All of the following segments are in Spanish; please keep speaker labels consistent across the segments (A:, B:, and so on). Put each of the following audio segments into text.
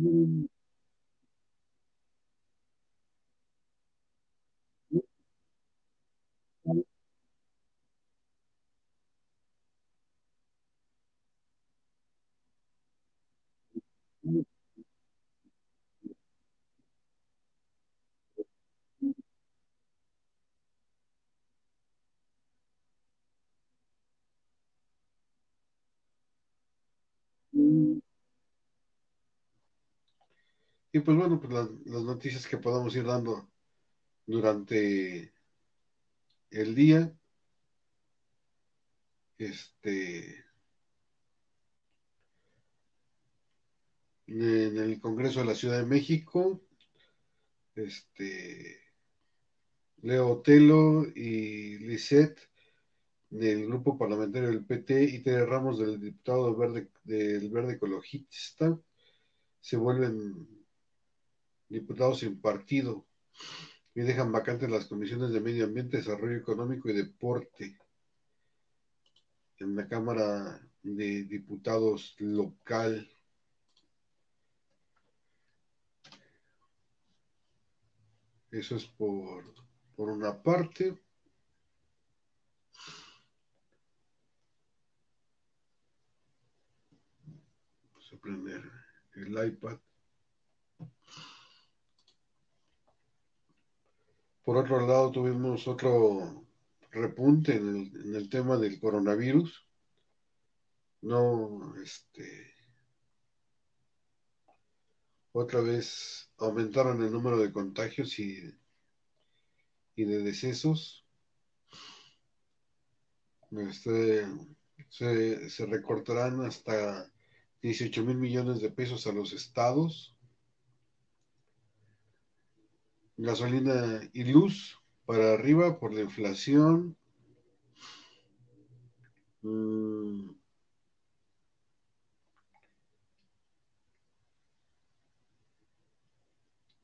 A: Mm. you Y pues bueno, pues las, noticias que podamos ir dando durante el día. Este. En el Congreso de la Ciudad de México, este. Leo Otelo y Lisette del grupo parlamentario del PT y Tere Ramos del diputado verde, del Verde Ecologista se vuelven diputados sin partido y dejan vacantes las comisiones de Medio Ambiente, Desarrollo Económico y Deporte en la Cámara de Diputados local. Eso es por, por una parte. Vamos a prender el iPad. Por otro lado, tuvimos otro repunte en el, en el tema del coronavirus. No, este, otra vez aumentaron el número de contagios y, y de decesos. Este, se, se recortarán hasta 18 mil millones de pesos a los estados gasolina y luz para arriba por la inflación. Mm.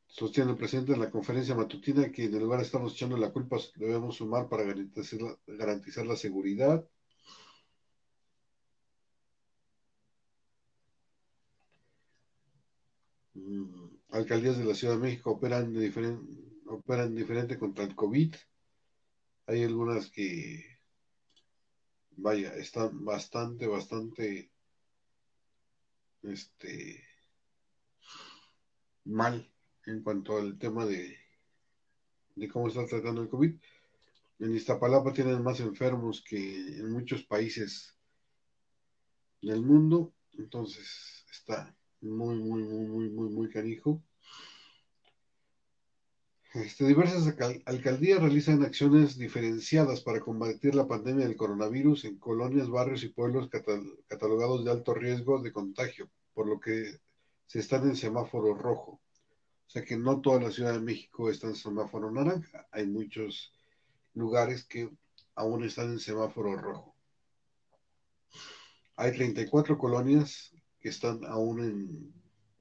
A: Sostiene el presidente en la conferencia matutina que en el lugar estamos echando la culpa, debemos sumar para garantizar garantizar la seguridad. Mm alcaldías de la Ciudad de México operan, de diferente, operan diferente contra el COVID. Hay algunas que, vaya, están bastante, bastante, este, mal en cuanto al tema de, de cómo está tratando el COVID. En Iztapalapa tienen más enfermos que en muchos países del mundo, entonces está muy, muy, muy, muy, muy, muy canijo. Este, diversas alcaldías realizan acciones diferenciadas para combatir la pandemia del coronavirus en colonias, barrios y pueblos catalogados de alto riesgo de contagio, por lo que se están en semáforo rojo. O sea que no toda la Ciudad de México está en semáforo naranja. Hay muchos lugares que aún están en semáforo rojo. Hay 34 colonias que están aún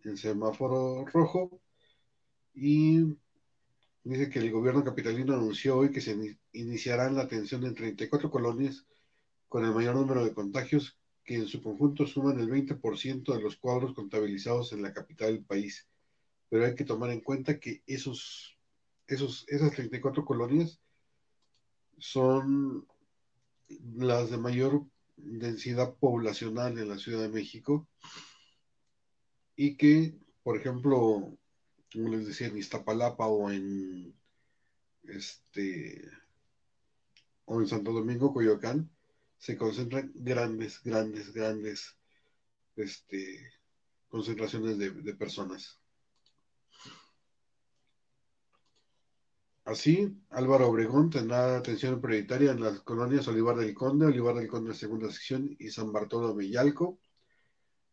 A: en, semáforo rojo y dice que el gobierno capitalino anunció hoy que se iniciará la atención en 34 colonias con el mayor número de contagios que en su conjunto suman el 20% de los cuadros contabilizados en la capital del país. Pero hay que tomar en cuenta que esos, esos, esas 34 colonias son las de mayor densidad poblacional en la Ciudad de México y que, por ejemplo, como les decía, en Iztapalapa o en este o en Santo Domingo, Coyoacán, se concentran grandes, grandes, grandes este, concentraciones de, de personas. Así, Álvaro Obregón tendrá atención prioritaria en las colonias Olivar del Conde, Olivar del Conde segunda sección y San Bartolo Yalco.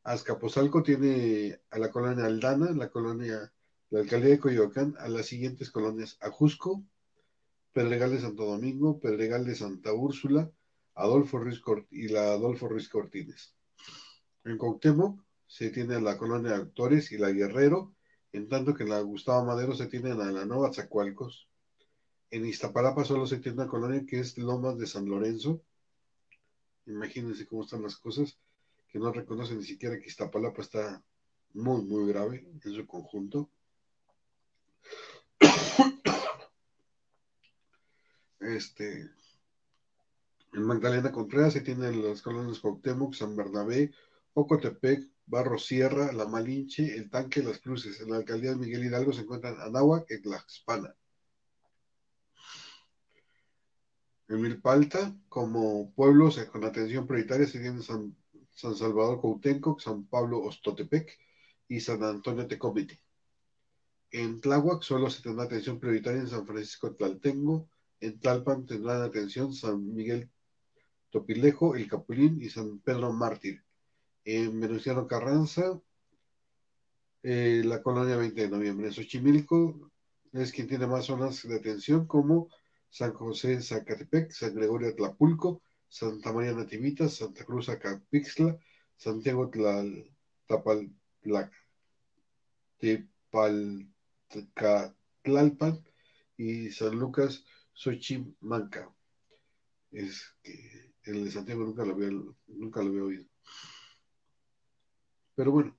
A: Azcapotzalco tiene a la colonia Aldana, la colonia, la alcaldía de Coyoacán, a las siguientes colonias Ajusco, Pedregal de Santo Domingo, Pedregal de Santa Úrsula, Adolfo Ruiz y la Adolfo Ruiz Cortines. En Cuauhtémoc se tiene a la colonia Actores y la Guerrero, en tanto que en la Gustavo Madero se tienen a la Nueva Zacualcos. En Iztapalapa solo se tiene una colonia que es Lomas de San Lorenzo. Imagínense cómo están las cosas, que no reconocen ni siquiera que Iztapalapa está muy, muy grave en su conjunto. Este, en Magdalena Contreras se tienen las colonias Cuauhtémoc, San Bernabé, Ocotepec, Barro Sierra, La Malinche, El Tanque, Las Cruces. En la alcaldía de Miguel Hidalgo se encuentran Anáhuac y Tlaxpana. En Milpalta, como pueblos con atención prioritaria, se tienen San, San Salvador Coutenco, San Pablo Ostotepec y San Antonio Tecomite. En Tláhuac solo se tendrá atención prioritaria en San Francisco Tlaltengo, en Tlalpan tendrán atención San Miguel Topilejo, El Capulín y San Pedro Mártir. En Venustiano Carranza, eh, la colonia 20 de noviembre. En Xochimilco es quien tiene más zonas de atención como San José Zacatepec, San Gregorio Tlapulco, Santa María Nativita, Santa Cruz Acapixla, Santiago Tepalcatlalpan y San Lucas Xochimanca. Es que el de Santiago nunca lo había, nunca lo había oído. Pero bueno,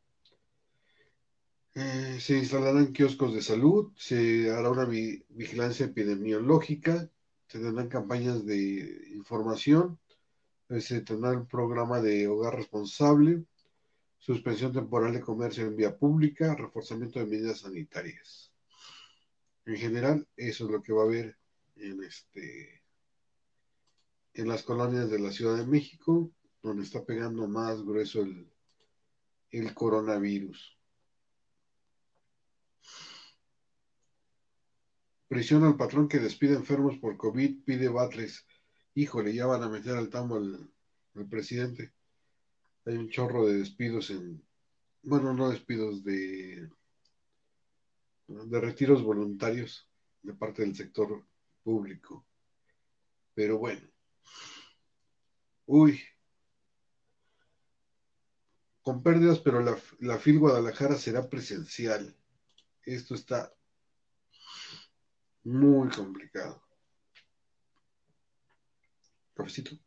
A: eh, se instalarán kioscos de salud, se hará una vigilancia epidemiológica, se tendrán campañas de información, eh, se tendrá un programa de hogar responsable, suspensión temporal de comercio en vía pública, reforzamiento de medidas sanitarias. En general, eso es lo que va a haber en este en las colonias de la Ciudad de México, donde está pegando más grueso el, el coronavirus. Prisiona al patrón que despide enfermos por COVID, pide Batres. Híjole, ya van a meter al tambo al, presidente. Hay un chorro de despidos en, bueno, no despidos, de, de retiros voluntarios de parte del sector público. Pero bueno. Uy. Con pérdidas, pero la, la FIL Guadalajara será presencial. Esto está muy complicado. Cafecito.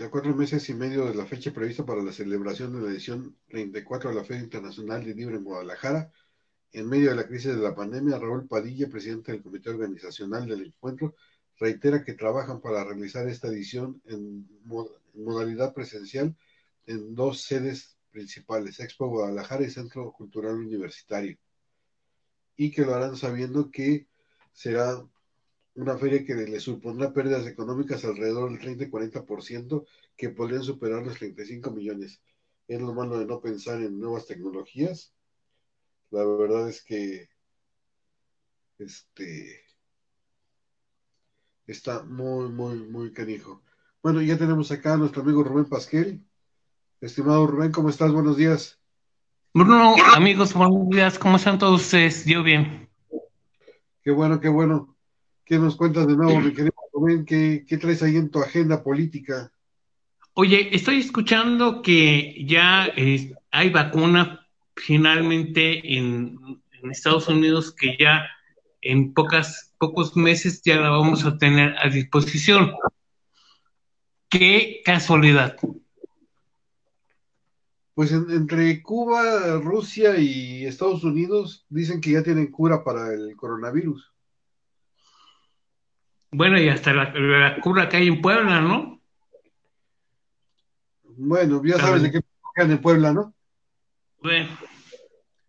A: A cuatro meses y medio de la fecha prevista para la celebración de la edición 34 de la Feria Internacional de Libro en Guadalajara, en medio de la crisis de la pandemia, Raúl Padilla, presidente del Comité Organizacional del Encuentro, reitera que trabajan para realizar esta edición en, modalidad presencial en dos sedes principales, Expo Guadalajara y Centro Cultural Universitario, y que lo harán sabiendo que será una feria que le supondrá pérdidas económicas alrededor del 30 y 40%, que podrían superar los 35 millones. Es lo malo de no pensar en nuevas tecnologías la verdad es que este está muy, muy, muy canijo. Bueno, ya tenemos acá a nuestro amigo Rubén Pasquel. Estimado Rubén, ¿cómo estás? Buenos días.
B: Bruno, amigos, buenos días. ¿Cómo están todos ustedes? Yo bien.
A: Qué bueno, qué bueno. ¿Qué nos cuentas de nuevo, mi querido Rubén? ¿Qué, qué traes ahí en tu agenda política?
B: Oye, estoy escuchando que ya eh, hay vacuna finalmente en, Estados Unidos que ya en pocas, pocos meses ya la vamos a tener a disposición. Qué casualidad.
A: Pues entre Cuba, Rusia y Estados Unidos dicen que ya tienen cura para el coronavirus.
B: Bueno, y hasta la, cura que hay en Puebla, ¿no?
A: Bueno, ya sabes de qué en Puebla, ¿no?
B: Bueno,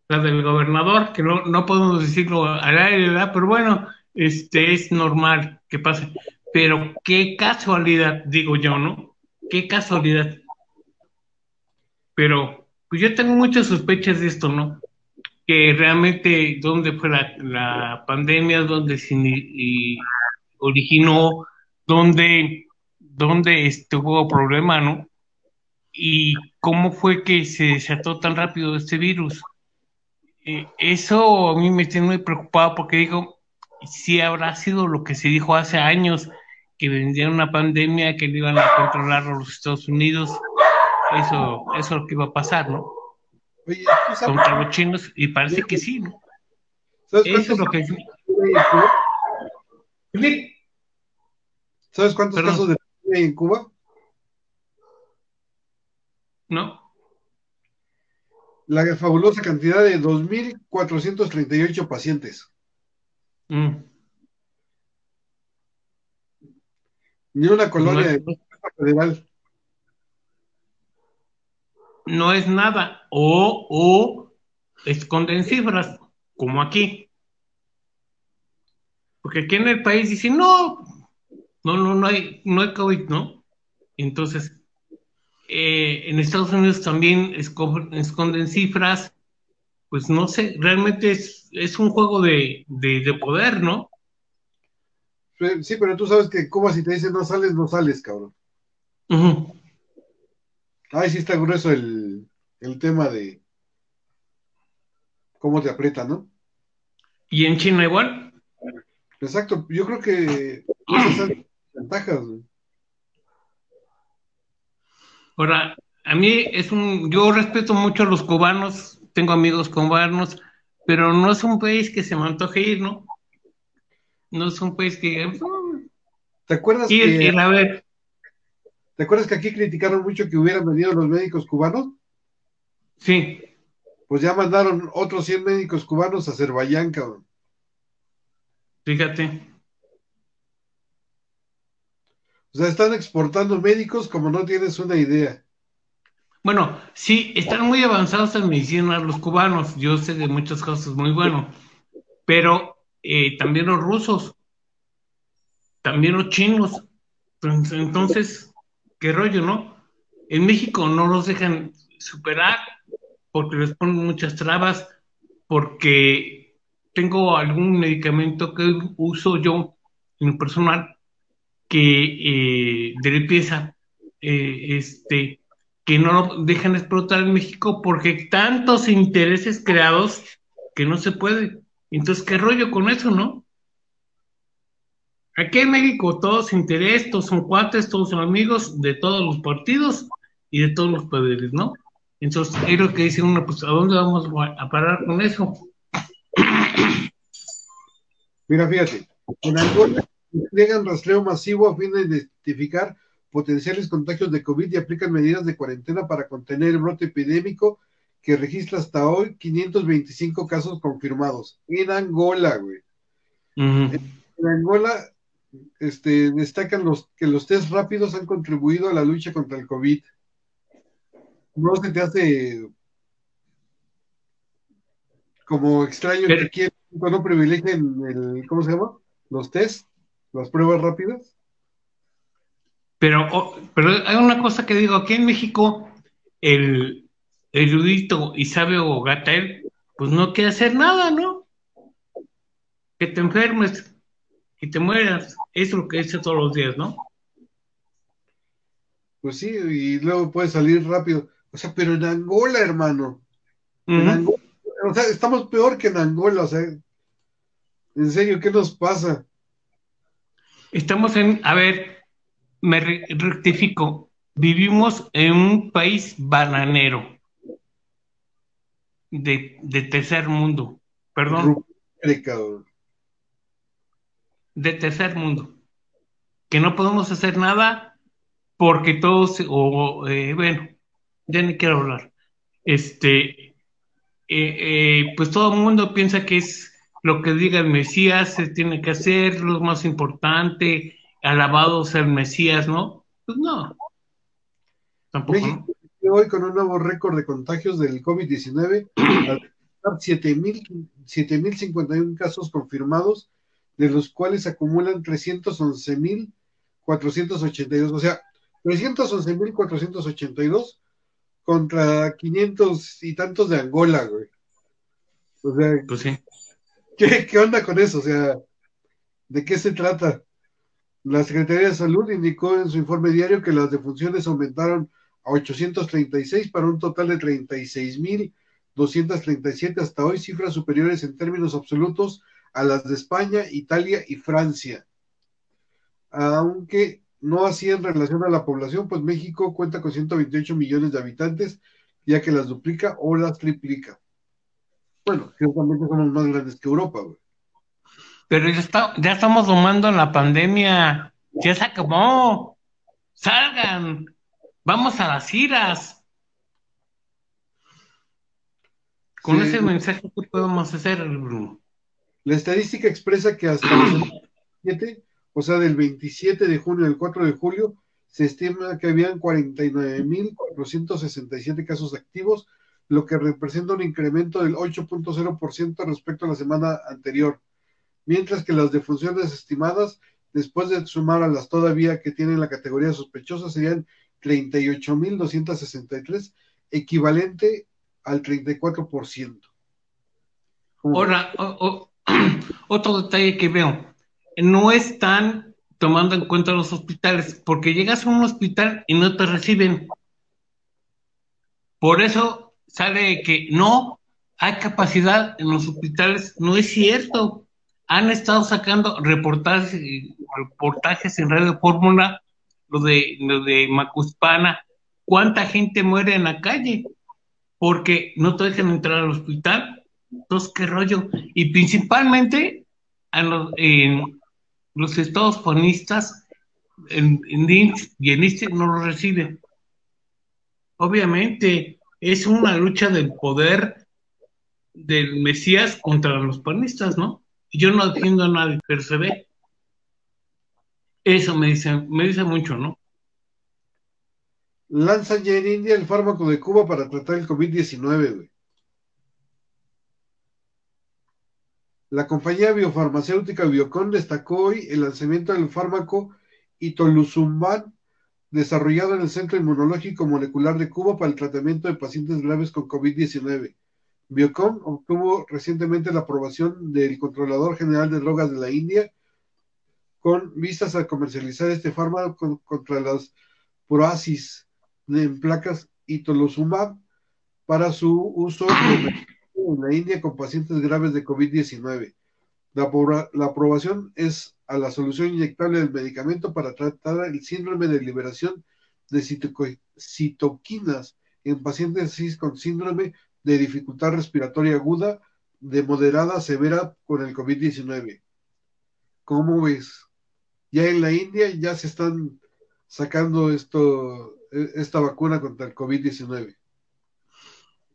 B: la del gobernador, que no, no podemos decirlo al aire, ¿verdad? Pero bueno, este es normal que pase. Pero qué casualidad, digo yo, ¿no? Qué casualidad. Pero pues yo tengo muchas sospechas de esto, ¿no? Que realmente dónde fue la, pandemia, dónde se originó, dónde, dónde estuvo problema, ¿no? Y cómo fue que se desató tan rápido este virus. Eh, eso a mí me tiene muy preocupado porque digo, si habrá sido lo que se dijo hace años, que vendría una pandemia que le iban a controlar a los Estados Unidos, eso, eso es lo que iba a pasar, ¿no? Oye, contra los chinos, y parece que sí, ¿no? Eso es lo que
A: ¿Sabes cuántos casos de en Cuba?
B: No.
A: La fabulosa cantidad de 2.438 pacientes. Mm. Ni una colonia no federal.
B: No es nada. O, o esconden cifras, como aquí. Porque aquí en el país dicen, no, no, no, no hay, no hay COVID, ¿no? Entonces, eh, en Estados Unidos también esconden cifras, pues no sé, realmente es, es un juego de, de poder, ¿no?
A: Sí, pero tú sabes que Cuba si te dice no sales, no sales, cabrón. Ay, sí está grueso el, tema de cómo te aprieta, ¿no?
B: ¿Y en China igual?
A: Exacto, yo creo que esas ventajas.
B: Ahora, a mí es un, yo respeto mucho a los cubanos, tengo amigos cubanos, pero no es un país que se me antoje ir, ¿no? no es un país que...
A: ¿Te acuerdas que... a ver. ¿Te acuerdas que aquí criticaron mucho que hubieran venido los médicos cubanos?
B: Sí.
A: Pues ya mandaron otros 100 médicos cubanos a Azerbaiyán, cabrón.
B: Fíjate.
A: O sea, están exportando médicos como no tienes una idea.
B: Bueno, sí, están muy avanzados en medicina los cubanos. Yo sé de muchas cosas muy bueno. Pero eh, también los rusos, también los chinos. Entonces, qué rollo, ¿no? En México no los dejan superar porque les ponen muchas trabas, porque tengo algún medicamento que uso yo en personal que eh, de limpieza, eh, este, que no lo dejan explotar en México porque tantos intereses creados que no se puede. Entonces, ¿qué rollo con eso, no? Aquí en México todos interés, todos son cuates, todos son amigos de todos los partidos y de todos los poderes, ¿no? Entonces, es lo que dice uno, pues, ¿a dónde vamos a parar con eso?
A: Mira, fíjate, en Angola despliegan rastreo masivo a fin de identificar potenciales contagios de COVID y aplican medidas de cuarentena para contener el brote epidémico que registra hasta hoy 525 casos confirmados en Angola, güey. en, Angola este, destacan los que los test rápidos han contribuido a la lucha contra el COVID. No se te hace como extraño que aquí no privilegien el, ¿cómo se llama? Los test, las pruebas rápidas.
B: Pero, oh, pero hay una cosa que digo, aquí en México, el, erudito o él, pues no quiere hacer nada, ¿no? Que te enfermes, y te mueras. es lo que dice todos los días, ¿no?
A: Pues sí, y luego puede salir rápido. O sea, pero en Angola, hermano. En Angola, o sea, estamos peor que en Angola, o sea. En serio, ¿qué nos pasa?
B: Estamos en, a ver, me rectifico, vivimos en un país bananero de, tercer mundo. Perdón. De tercer mundo. Que no podemos hacer nada porque todos, o eh, bueno, ya ni quiero hablar. Este, eh, eh, pues todo el mundo piensa que es lo que diga el Mesías, se tiene que hacer, lo más importante, alabado sea el Mesías, ¿no? Pues no.
A: Tampoco hoy con un nuevo récord de contagios del COVID-19, 7.051 casos confirmados, de los cuales acumulan 311.482, o sea, 311.482 contra 500 y tantos de Angola, güey. O sea,
B: pues sí.
A: ¿Qué, ¿qué onda con eso? O sea, ¿de qué se trata? La Secretaría de Salud indicó en su informe diario que las defunciones aumentaron a 836 para un total de 36.237 hasta hoy, cifras superiores en términos absolutos a las de España, Italia y Francia. Aunque no así en relación a la población, pues México cuenta con 128 millones de habitantes, ya que las duplica o las triplica. Bueno, ciertamente somos más grandes que Europa, güey.
B: Pero ya, está, ya estamos tomando la pandemia. Ya se acabó. Salgan. Vamos a las iras. Con ese mensaje, ¿qué podemos hacer, Bruno?
A: La estadística expresa que hasta el 7, o sea, del 27 de junio al 4 de julio, se estima que habían 49.467 casos activos, lo que representa un incremento del 8.0% respecto a la semana anterior, mientras que las defunciones estimadas, después de sumar a las todavía que tienen la categoría sospechosa, serían 38.263, equivalente al 34%.
B: Ahora, otro detalle que veo, no están tomando en cuenta los hospitales, porque llegas a un hospital y no te reciben. Por eso sale que no hay capacidad en los hospitales, no es cierto. Han estado sacando reportajes, reportajes en Radio Fórmula, lo de, lo de Macuspana, cuánta gente muere en la calle porque no te dejan entrar al hospital. Entonces, qué rollo. Y principalmente a los, en los estados fonistas en, en y en este no lo reciben. Obviamente, es una lucha del poder del Mesías contra los panistas, ¿no? Yo no defiendo a nadie, pero se ve. Eso me dice, me dice mucho, ¿no?
A: Lanza ya en India el fármaco de Cuba para tratar el COVID-19, güey. La compañía biofarmacéutica Biocon destacó hoy el lanzamiento del fármaco Itoluzumab, desarrollado en el Centro Inmunológico Molecular de Cuba para el tratamiento de pacientes graves con COVID-19. Biocon obtuvo recientemente la aprobación del Controlador General de Drogas de la India con vistas a comercializar este fármaco contra las proasis en placas Itoluzumab para su uso en la India con pacientes graves de COVID-19. La, la, aprobación es a la solución inyectable del medicamento para tratar el síndrome de liberación de citoquinas en pacientes con síndrome de dificultad respiratoria aguda de moderada a severa con el COVID-19. ¿Cómo ves? Ya en la India ya se están sacando esto, e, esta vacuna contra el COVID-19.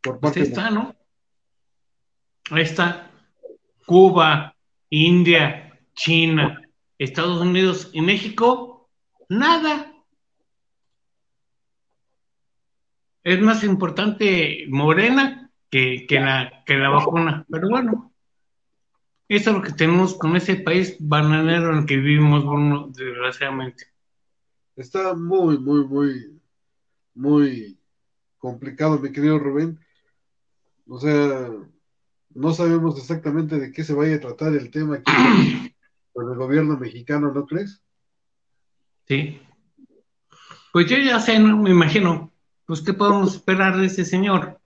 B: Por parte pues está, ¿no? Ahí está. Cuba, India, China, Estados Unidos y México, nada. Es más importante Morena que, que, la, que la vacuna. Pero bueno, eso es lo que tenemos con ese país bananero en el que vivimos, Bruno, desgraciadamente.
A: Está muy, muy, muy, muy complicado, mi querido Rubén. O sea, no sabemos exactamente de qué se vaya a tratar el tema aquí con el gobierno mexicano, ¿no crees?
B: Sí. Pues yo ya sé, no me imagino, pues qué podemos esperar de ese señor.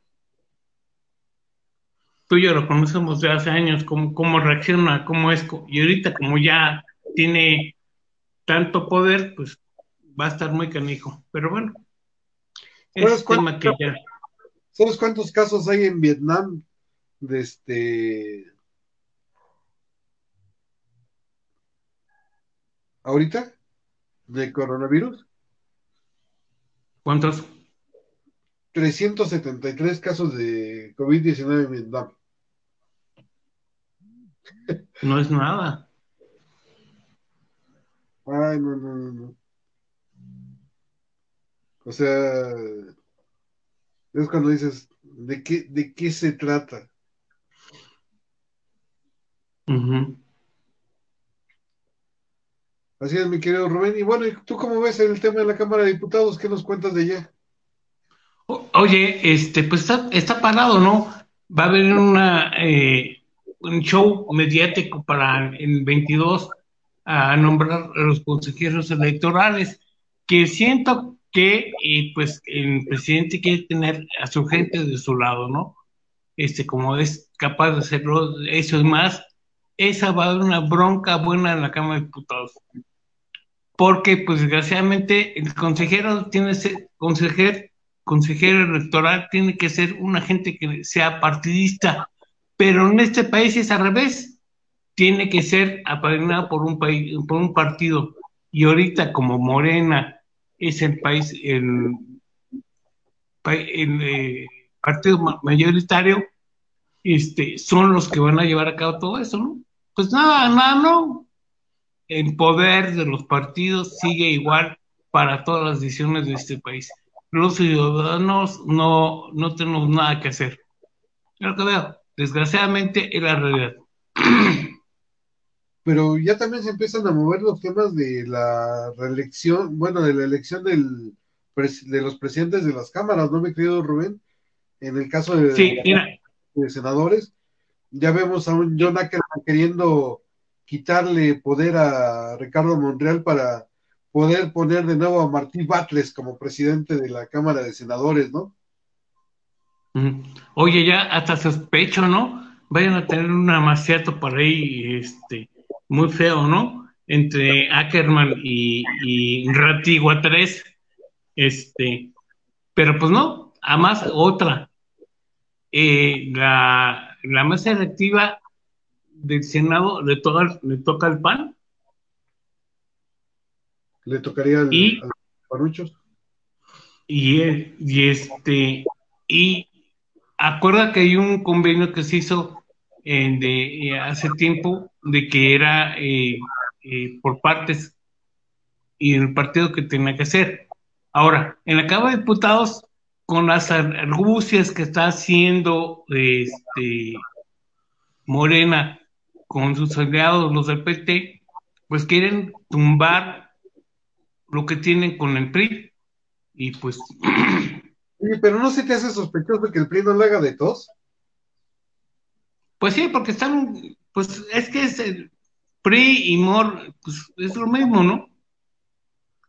B: Tú y yo lo conocemos de hace años, cómo, cómo reacciona, cómo es, y ahorita como ya tiene tanto poder, pues va a estar muy canijo. Pero bueno,
A: es tema que ya... ¿Sabes cuántos casos hay en Vietnam de este ahorita de coronavirus.
B: ¿Cuántos?
A: 373 casos de COVID-19 en Vietnam.
B: No es nada.
A: Ay, no, no, no, no. O sea, es cuando dices, ¿de qué, de qué se trata? Así es, mi querido Rubén. Y bueno, ¿tú cómo ves el tema de la Cámara de Diputados? ¿Qué nos cuentas de allá?
B: oye, este, pues está, está parado, ¿no? Va a haber una, eh, un show mediático para el 22 a nombrar a los consejeros electorales, que siento que eh, pues el presidente quiere tener a su gente de su lado, ¿no? Este, como es capaz de hacerlo, eso es más, esa va a dar una bronca buena en la Cámara de Diputados. Porque, pues, desgraciadamente, el consejero tiene ese consejero consejero electoral tiene que ser una gente que sea partidista, pero en este país es al revés, tiene que ser apadrinado por un país, por un partido. Y ahorita como Morena es el país, el, el eh, partido mayoritario, este, son los que van a llevar a cabo todo eso, ¿no? Pues nada, nada, no. El poder de los partidos sigue igual para todas las decisiones de este país. Los ciudadanos no, no tenemos nada que hacer. lo que veo, desgraciadamente, es la realidad.
A: Pero ya también se empiezan a mover los temas de la reelección, bueno, de la elección del, de los presidentes de las cámaras, ¿no, mi querido Rubén? En el caso de, de senadores, ya vemos a un John Ackerman queriendo quitarle poder a Ricardo Monreal para poder poner de nuevo a Martín Batres como presidente de la Cámara de Senadores, ¿no?
B: Oye, ya hasta sospecho, ¿no? Vayan a tener un amaciato por ahí, este, muy feo, ¿no? Entre Ackerman y, y Ratigua 3, este, pero pues no, además otra, eh, la, la mesa electiva del Senado le toca, le toca el PAN
A: le tocaría al,
B: y,
A: Paruchos.
B: Y, y este, y acuerda que hay un convenio que se hizo eh, de, eh, hace tiempo de que era eh, por partes y el partido que tenía que hacer. Ahora, en la Cámara de Diputados, con las argucias que está haciendo este, Morena con sus aliados, los del PT, pues quieren tumbar lo que tienen con el PRI. Y pues.
A: pero no se te hace sospechoso que el PRI no le haga de tos.
B: Pues sí, porque están. Pues es que es el PRI y MOR, pues es lo mismo, ¿no?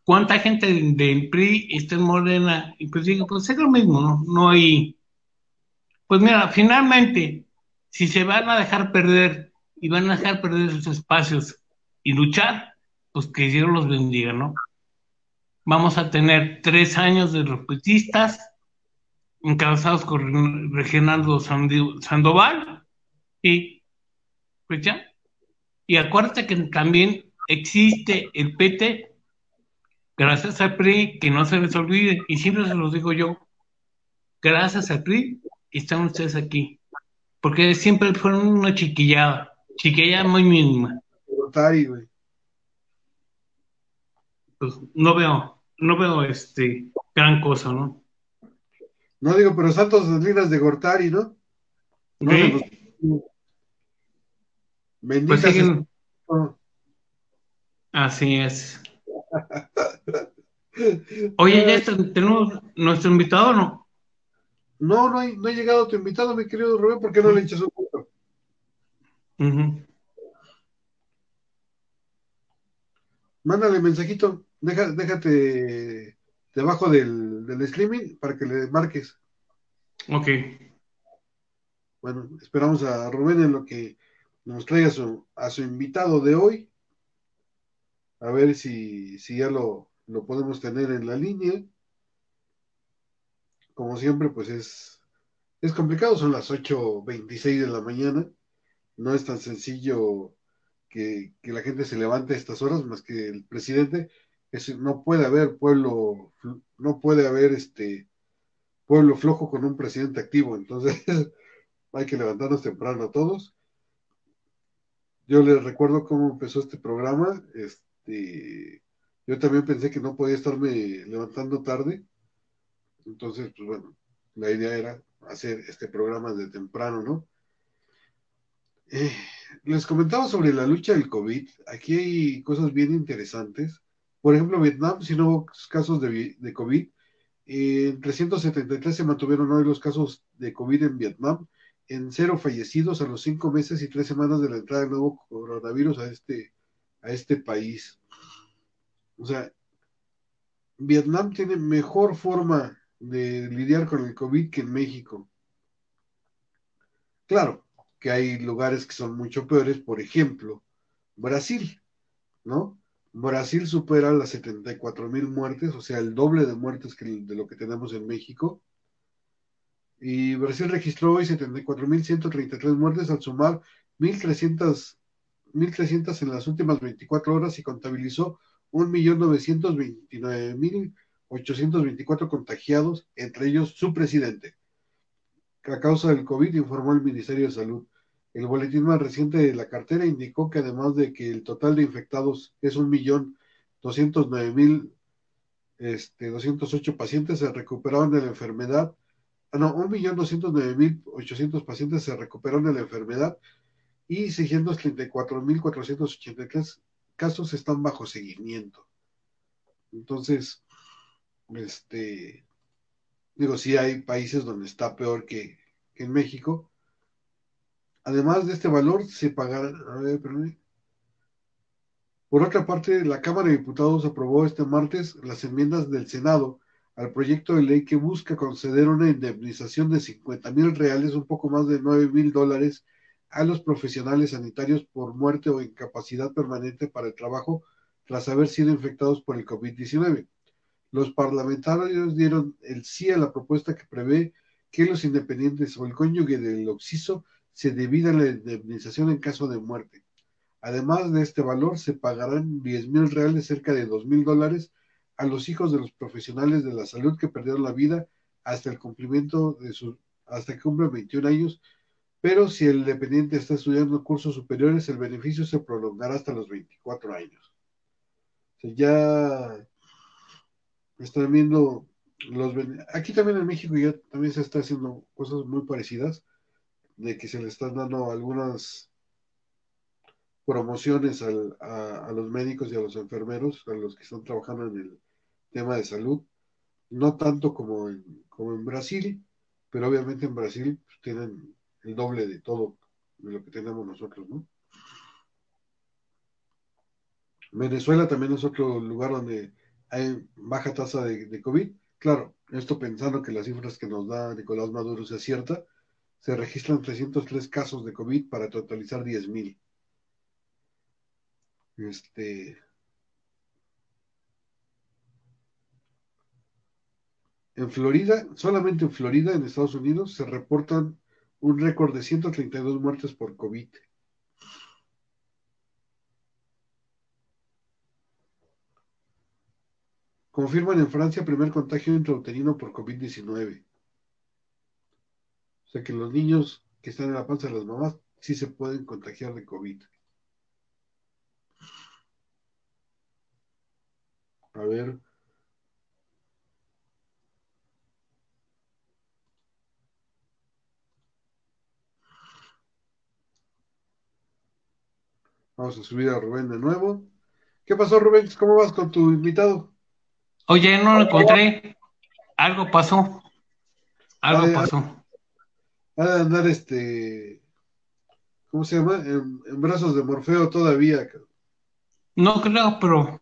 B: ¿Cuánta gente del PRI está en Morena? Y pues digo, pues es lo mismo, ¿no? No hay. Pues mira, finalmente, si se van a dejar perder y van a dejar perder sus espacios y luchar, pues que Dios los bendiga, ¿no? vamos a tener tres años de repetistas encabezados con Reginaldo Sandoval y pues. Y acuérdate que también existe el PT, gracias al PRI, que no se les olvide, y siempre se los digo yo, gracias al PRI están ustedes aquí, porque siempre fueron una chiquillada, chiquilla muy mínima. Pues no veo, no veo este gran cosa, ¿no?
A: No digo, pero Santos Salinas de Gortari, ¿no? no
B: pues Así es. Oye, ya está, tenemos nuestro invitado, ¿no?
A: No, no, hay, no ha llegado tu invitado, mi querido Rubén, ¿por qué no le echas un Mándale mensajito déjate debajo del, del streaming para que le marques.
B: Ok.
A: Bueno, esperamos a Rubén en lo que nos traiga su, a su invitado de hoy. A ver si, si ya lo, lo podemos tener en la línea. Como siempre, pues es, es complicado, son las 8.26 de la mañana. No es tan sencillo que, que, la gente se levante a estas horas, más que el presidente no puede haber pueblo, no puede haber este pueblo flojo con un presidente activo, entonces hay que levantarnos temprano todos. Yo les recuerdo cómo empezó este programa, este, yo también pensé que no podía estarme levantando tarde, entonces, pues bueno, la idea era hacer este programa de temprano, ¿no? Eh, les comentaba sobre la lucha del COVID. Aquí hay cosas bien interesantes. Por ejemplo, Vietnam, si no hubo casos de, COVID, en 373 se mantuvieron hoy los casos de COVID en Vietnam, en cero fallecidos a los cinco meses y tres semanas de la entrada del nuevo coronavirus a este, a este país. O sea, Vietnam tiene mejor forma de lidiar con el COVID que en México. Claro que hay lugares que son mucho peores, por ejemplo, Brasil, ¿no? Brasil supera las 74 mil muertes, o sea, el doble de muertes que de lo que tenemos en México. Y Brasil registró hoy 74.133 muertes al sumar 1.300, 1.300 en las últimas 24 horas y contabilizó 1.929.824 contagiados, entre ellos su presidente. A causa del COVID, informó el Ministerio de Salud. El boletín más reciente de la cartera indicó que además de que el total de infectados es un millón doscientos nueve mil este, 208 pacientes se recuperaron de la enfermedad. Ah, no, un millón doscientos nueve mil ochocientos pacientes se recuperaron de la enfermedad y 634 mil cuatrocientos ochenta y tres casos están bajo seguimiento. Entonces, este, digo, sí hay países donde está peor que, en México, Además de este valor, se pagará. A ver, Por otra parte, la Cámara de Diputados aprobó este martes las enmiendas del Senado al proyecto de ley que busca conceder una indemnización de 50 mil reales, un poco más de 9 mil dólares, a los profesionales sanitarios por muerte o incapacidad permanente para el trabajo tras haber sido infectados por el COVID-19. Los parlamentarios dieron el sí a la propuesta que prevé que los independientes o el cónyuge del occiso se divida la indemnización en caso de muerte. Además de este valor, se pagarán 10 mil reales, cerca de 2 mil dólares, a los hijos de los profesionales de la salud que perdieron la vida hasta el cumplimiento de su, hasta que cumplen 21 años, pero si el dependiente está estudiando cursos superiores, el beneficio se prolongará hasta los 24 años. ya están viendo los aquí también en México ya también se está haciendo cosas muy parecidas de que se le están dando algunas promociones a, los médicos y a los enfermeros, a los que están trabajando en el tema de salud, no tanto como en, como en Brasil, pero obviamente en Brasil pues, tienen el doble de todo de lo que tenemos nosotros, ¿no? Venezuela también es otro lugar donde hay baja tasa de, COVID. Claro, esto pensando que las cifras que nos da Nicolás Maduro sea cierta, se registran 303 casos de COVID para totalizar 10.000. Este, en Florida, solamente en Florida, en Estados Unidos, se reportan un récord de 132 muertes por COVID. Confirman en Francia primer contagio intrauterino por COVID-19. O sea que los niños que están en la panza de las mamás sí se pueden contagiar de COVID. A ver. Vamos a subir a Rubén de nuevo. ¿Qué pasó, Rubén? ¿Cómo vas con tu invitado?
B: Oye, no lo encontré. Algo pasó. Algo pasó
A: ha de andar este, ¿cómo se llama? En, brazos de Morfeo todavía.
B: No creo, pero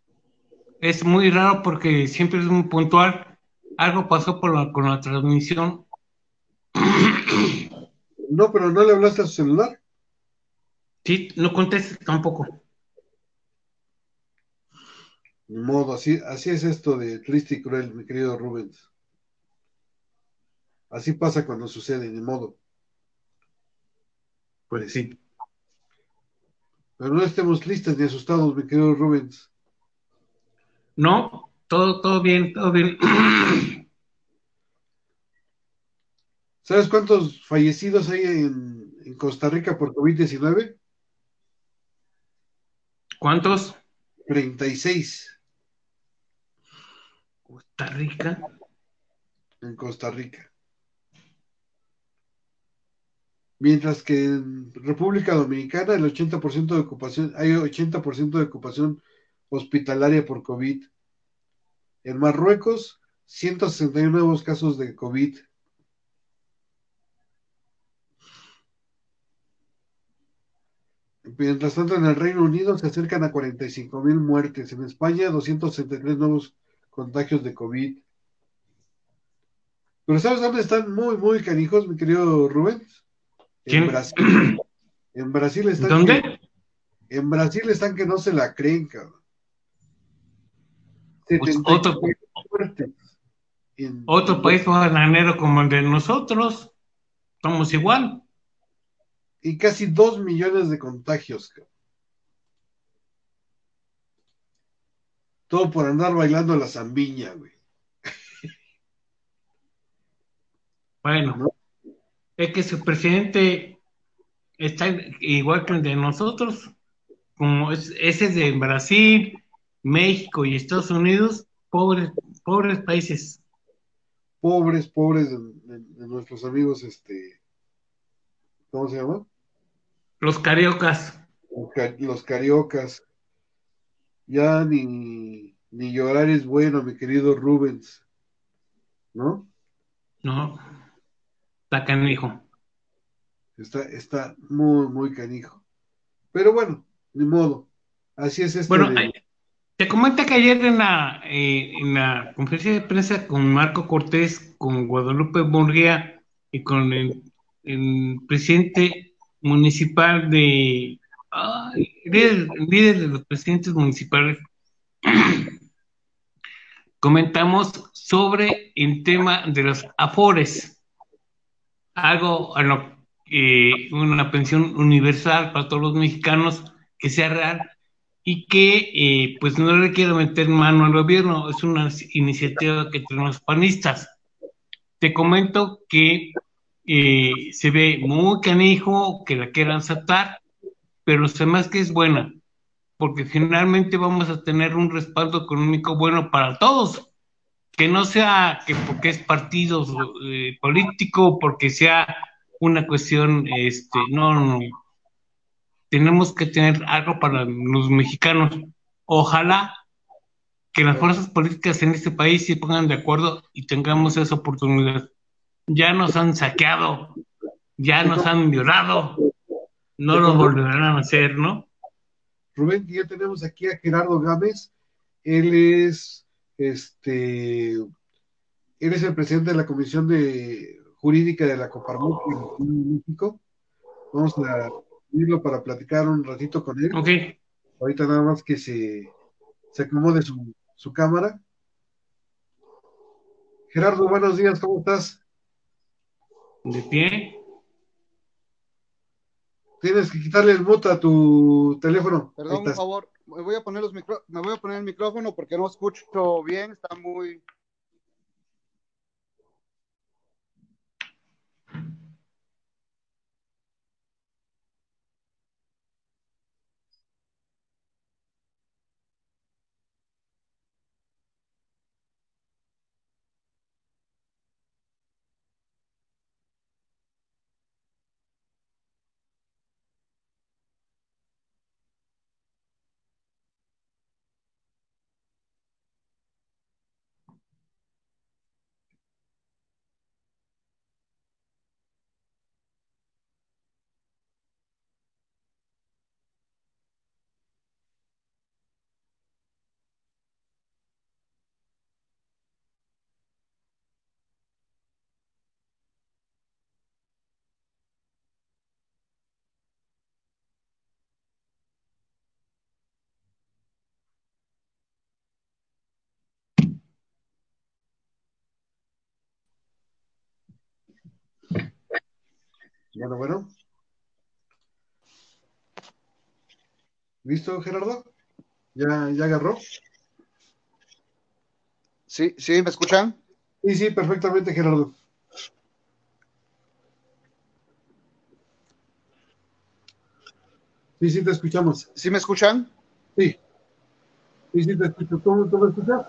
B: es muy raro porque siempre es muy puntual. Algo pasó por la, con la transmisión.
A: No, pero no le hablaste a su celular.
B: Sí, no contestes tampoco.
A: Ni modo, así, así es esto de triste y cruel, mi querido Rubens. Así pasa cuando sucede, ni modo.
B: Pues sí.
A: Pero no estemos tristes ni asustados, mi querido Rubens.
B: No, todo, todo bien, todo bien.
A: ¿Sabes cuántos fallecidos hay en, Costa Rica por COVID-19?
B: ¿Cuántos?
A: 36.
B: Costa Rica.
A: En Costa Rica. Mientras que en República Dominicana el 80% de ocupación, hay 80% de ocupación hospitalaria por COVID. En Marruecos, 161 nuevos casos de COVID. Mientras tanto, en el Reino Unido se acercan a 45 mil muertes. En España, 263 nuevos contagios de COVID. Pero ¿sabes dónde están muy, muy canijos, mi querido Rubén? En Brasil. En Brasil están.
B: ¿Dónde?
A: en Brasil están que no se la creen, cabrón.
B: pues, otro, otro país bananero como el de nosotros, estamos igual.
A: Y casi dos millones de contagios. Todo por andar bailando la zambiña, güey.
B: Bueno, es que su presidente está igual que el de nosotros, como ese es de Brasil, México y Estados Unidos, pobres, pobres países.
A: Pobres, pobres de, nuestros amigos, este, ¿cómo se llama?
B: Los cariocas.
A: Los, cariocas. Ya ni, ni llorar es bueno, mi querido Rubens. ¿No?
B: No. Está canijo.
A: Está, está muy, muy canijo. Pero bueno, ni modo. Así es esto.
B: Bueno, te comenta que ayer en la, eh, en la conferencia de prensa con Marco Cortés, con Guadalupe Murguía y con el, presidente municipal de líder, de los presidentes municipales, comentamos sobre el tema de los afores, algo lo que una pensión universal para todos los mexicanos que sea real y que eh, pues no le quiero meter mano al gobierno, es una iniciativa que tenemos panistas. Te comento que eh, se ve muy canijo que la quieran saltar, pero se más que es buena, porque finalmente vamos a tener un respaldo económico bueno para todos, que no sea que porque es partido eh, político, porque sea una cuestión, este, no, no, tenemos que tener algo para los mexicanos. Ojalá que las fuerzas políticas en este país se pongan de acuerdo y tengamos esa oportunidad. Ya nos han saqueado, ya nos han violado, no lo volverán a hacer, ¿no?
A: Rubén, ya tenemos aquí a Gerardo Gámez, él es este él es el presidente de la Comisión de Jurídica de la Coparmuc en México. Vamos a para platicar un ratito con él.
B: Ok.
A: Ahorita nada más que se, se acomode su, su cámara. Gerardo, buenos días, ¿cómo estás?
B: De pie.
A: Tienes que quitarle el mute a tu teléfono.
C: Perdón, por favor, me voy a poner los micro... me voy a poner el micrófono porque no escucho bien, está muy
A: Bueno, bueno. ¿Listo, Gerardo? ¿Ya, ya agarró?
C: Sí, sí, ¿me escuchan?
A: Sí, sí, perfectamente, Gerardo. Sí, sí, te escuchamos.
C: ¿Sí me escuchan?
A: Sí. Sí, sí, te escucho. ¿Tú, tú me escuchas?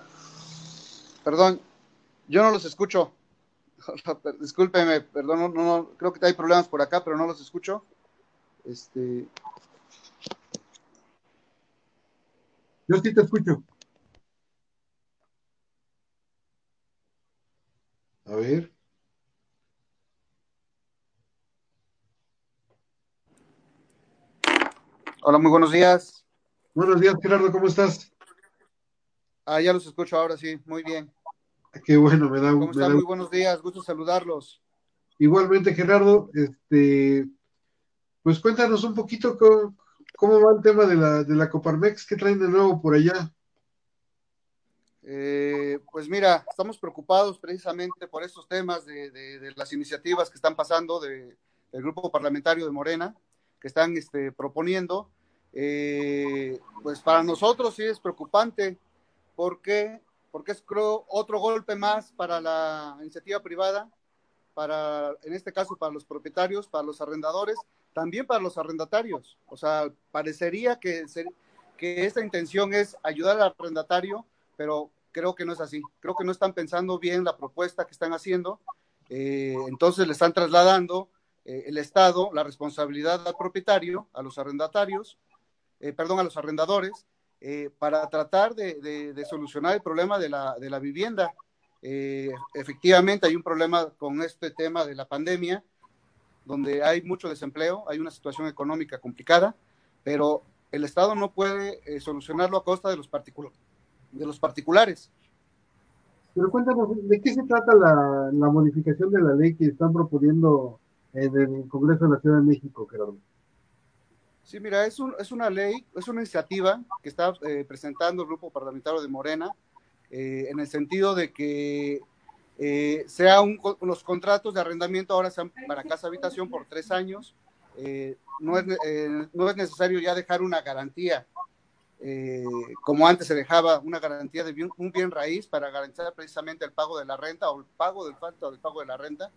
C: Perdón, yo no los escucho. Discúlpeme, perdón, no, no, creo que hay problemas por acá, pero no los escucho. Este.
A: Yo sí te escucho. A ver.
C: Hola, muy buenos días.
A: Buenos días, Gerardo, ¿cómo estás?
C: Ah, ya los escucho ahora sí, muy bien.
A: Qué bueno, me da
C: ¿Cómo están? Muy buenos días, gusto saludarlos.
A: Igualmente, Gerardo, este, pues cuéntanos un poquito cómo, va el tema de la, de la Coparmex, ¿qué traen de nuevo por allá?
C: Eh, pues mira, estamos preocupados precisamente por estos temas de, las iniciativas que están pasando del grupo parlamentario de Morena, que están este, proponiendo. Eh, pues para nosotros sí es preocupante. porque Porque es creo otro golpe más para la iniciativa privada, para, en este caso, para los propietarios, para los arrendadores, también para los arrendatarios. O sea, parecería que, que esta intención es ayudar al arrendatario, pero creo que no es así. Creo que no están pensando bien la propuesta que están haciendo. Eh, entonces le están trasladando eh, el Estado la responsabilidad al propietario, a los arrendatarios, eh, perdón, a los arrendadores, para tratar de, solucionar el problema de la, de la vivienda. efectivamente hay un problema con este tema de la pandemia, donde hay mucho desempleo, hay una situación económica complicada, pero el Estado no puede solucionarlo a costa de los de los particulares.
A: Pero cuéntanos, ¿de qué se trata la, modificación de la ley que están proponiendo en el Congreso de la Ciudad de México, Gerardo?
C: Sí, mira, es, un, es una ley, es una iniciativa que está eh, presentando el grupo parlamentario de Morena, eh, en el sentido de que eh, sea un, los contratos de arrendamiento ahora sean para casa habitación por tres años. no, es, no es necesario ya dejar una garantía eh, como antes se dejaba una garantía de un bien raíz para garantizar precisamente el pago de la renta o el pago del falta del pago de la renta.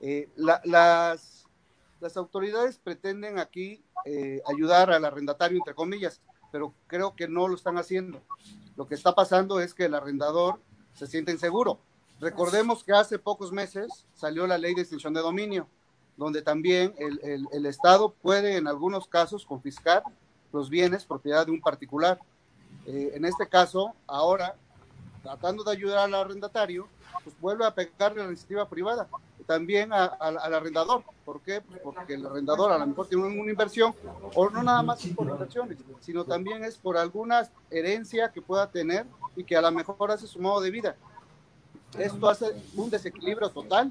C: Eh, las, las autoridades pretenden aquí eh, ayudar al arrendatario, entre comillas, pero creo que no lo están haciendo. Lo que está pasando es que el arrendador se siente inseguro. Recordemos que hace pocos meses salió la ley de extinción de dominio, donde también el, Estado puede en algunos casos confiscar los bienes propiedad de un particular. Eh, en este caso, ahora, tratando de ayudar al arrendatario, pues vuelve a pegarle la iniciativa privada, también al arrendador. ¿Por qué? Pues porque el arrendador a lo mejor tiene una inversión, o no nada más por inversiones, sino también es por alguna herencia que pueda tener y que a lo mejor hace su modo de vida. Esto hace un desequilibrio total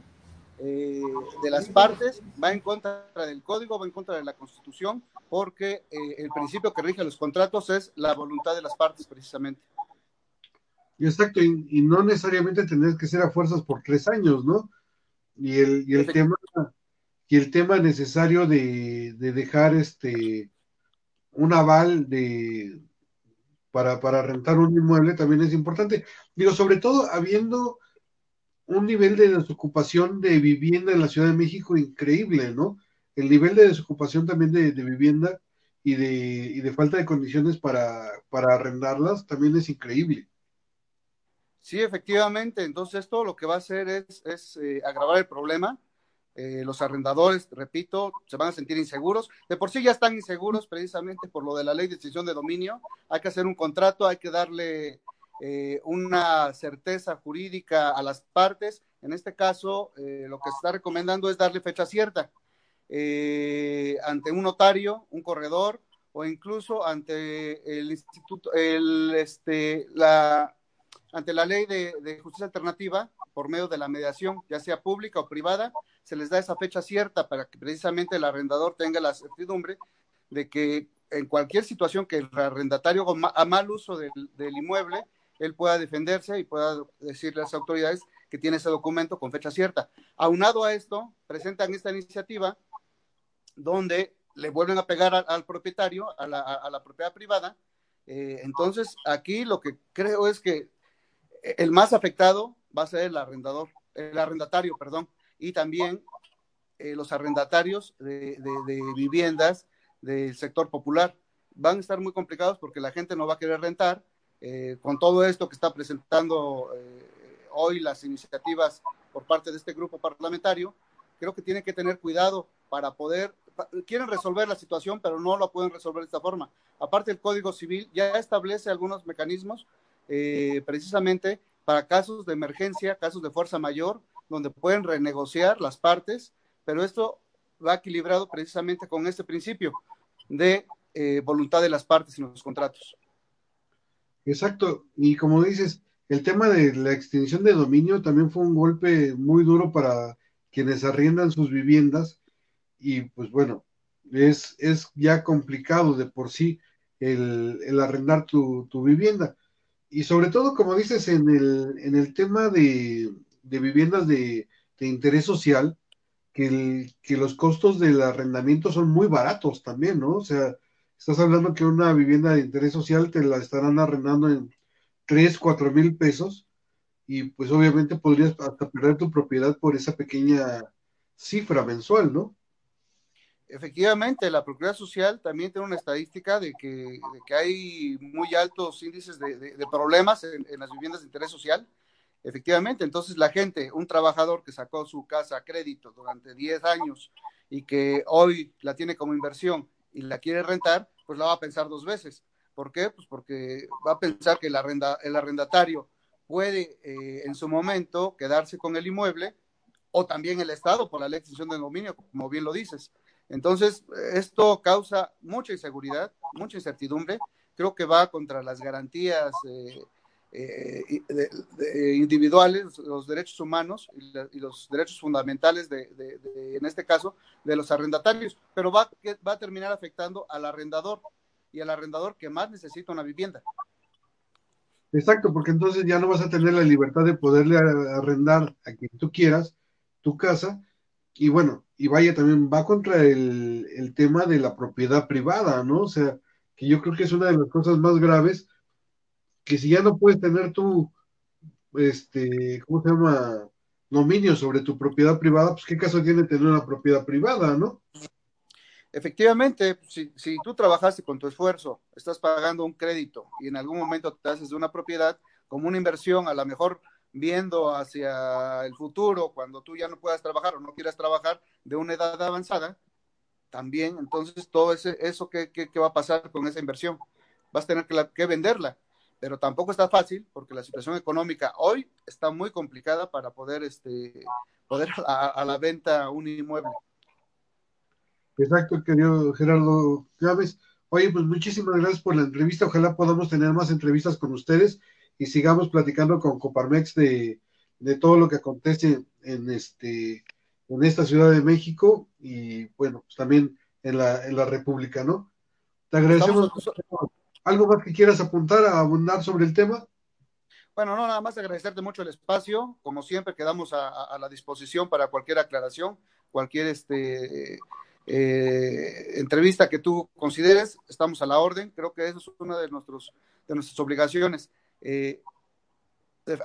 C: eh, de las partes, va en contra del código, va en contra de la constitución, porque eh, el principio que rige los contratos es la voluntad de las partes precisamente.
A: Exacto, y, no necesariamente tener que ser a fuerzas por tres años, ¿no? Y el, y el tema y el tema necesario de, de, dejar este un aval de para, para rentar un inmueble también es importante. Digo, sobre todo habiendo un nivel de desocupación de vivienda en la Ciudad de México increíble, ¿no? El nivel de desocupación también de, vivienda y de, y de, falta de condiciones para, para, arrendarlas también es increíble.
C: Sí, efectivamente. Entonces, esto lo que va a hacer es, es eh, agravar el problema. Eh, los arrendadores, repito, se van a sentir inseguros. De por sí ya están inseguros precisamente por lo de la ley de extinción de dominio. Hay que hacer un contrato, hay que darle eh, una certeza jurídica a las partes. En este caso, eh, lo que se está recomendando es darle fecha cierta eh, ante un notario, un corredor o incluso ante el instituto, el, este, la, ante la ley de, justicia alternativa por medio de la mediación, ya sea pública o privada, se les da esa fecha cierta para que precisamente el arrendador tenga la certidumbre de que en cualquier situación que el arrendatario haga mal uso del, del inmueble, él pueda defenderse y pueda decirle a las autoridades que tiene ese documento con fecha cierta. Aunado a esto, presentan esta iniciativa donde le vuelven a pegar al, propietario, a la, propiedad privada. Eh, entonces, aquí lo que creo es que el más afectado va a ser el arrendador, el arrendatario, perdón, y también eh, los arrendatarios de, viviendas del sector popular. Van a estar muy complicados porque la gente no va a querer rentar eh, con todo esto que está presentando eh, hoy las iniciativas por parte de este grupo parlamentario, creo que tienen que tener cuidado para poder, quieren resolver la situación, pero no lo pueden resolver de esta forma. Aparte, el Código Civil ya establece algunos mecanismos eh, precisamente para casos de emergencia, casos de fuerza mayor, donde pueden renegociar las partes, pero esto va equilibrado precisamente con este principio de voluntad de las partes en los contratos.
A: Exacto, y como dices, el tema de la extinción de dominio también fue un golpe muy duro para quienes arriendan sus viviendas y pues bueno, es, es ya complicado de por sí el, arrendar tu, vivienda. Y sobre todo, como dices, en el, en el tema de, de viviendas de, interés social, que, que los costos del arrendamiento son muy baratos también, ¿no? O sea, estás hablando que una vivienda de interés social te la estarán arrendando en 3, 4 mil pesos y pues obviamente podrías hasta perder tu propiedad por esa pequeña cifra mensual, ¿no?
C: Efectivamente, la Procuraduría Social también tiene una estadística de que, que hay muy altos índices de, de, problemas en, en, las viviendas de interés social. Efectivamente, entonces la gente, un trabajador que sacó su casa a crédito durante 10 años y que hoy la tiene como inversión y la quiere rentar, pues la va a pensar dos veces. ¿Por qué? Pues porque va a pensar que el, arrenda, el arrendatario puede eh, en su momento quedarse con el inmueble o también el Estado por la ley de extinción de dominio, como bien lo dices. Entonces, esto causa mucha inseguridad, mucha incertidumbre. Creo que va contra las garantías eh, eh, individuales, los derechos humanos y, la, y los derechos fundamentales, de, de, en este caso, de los arrendatarios, pero va, va a terminar afectando al arrendador y al arrendador que más necesita una vivienda.
A: Exacto, porque entonces ya no vas a tener la libertad de poderle arrendar a quien tú quieras tu casa y bueno, y vaya, también va contra el, el, tema de la propiedad privada, ¿no? O sea, que yo creo que es una de las cosas más graves, que si ya no puedes tener tu, este, ¿cómo se llama? Dominio sobre tu propiedad privada, pues qué caso tiene tener una propiedad privada, ¿no?
C: Efectivamente, si, si tú trabajaste con tu esfuerzo, estás pagando un crédito y en algún momento te haces de una propiedad como una inversión, a lo mejor viendo hacia el futuro, cuando tú ya no puedas trabajar o no quieras trabajar de una edad avanzada, también, entonces todo ese, eso que, que, que va a pasar con esa inversión, vas a tener que, la, que, venderla, pero tampoco está fácil porque la situación económica hoy está muy complicada para poder, este, poder a, a la venta un inmueble.
A: Exacto, querido Gerardo Chávez. Oye, pues muchísimas gracias por la entrevista. Ojalá podamos tener más entrevistas con ustedes y sigamos platicando con Coparmex de, de todo lo que acontece en este en esta Ciudad de México y bueno, pues también en la, en la República, ¿no? Te agradecemos. ¿Algo más que quieras apuntar a abundar sobre el tema?
C: Bueno, no, nada más agradecerte mucho el espacio. Como siempre, quedamos a, a la disposición para cualquier aclaración, cualquier este, eh, entrevista que tú consideres. Estamos a la orden. Creo que eso es una de, nuestros, de nuestras obligaciones eh,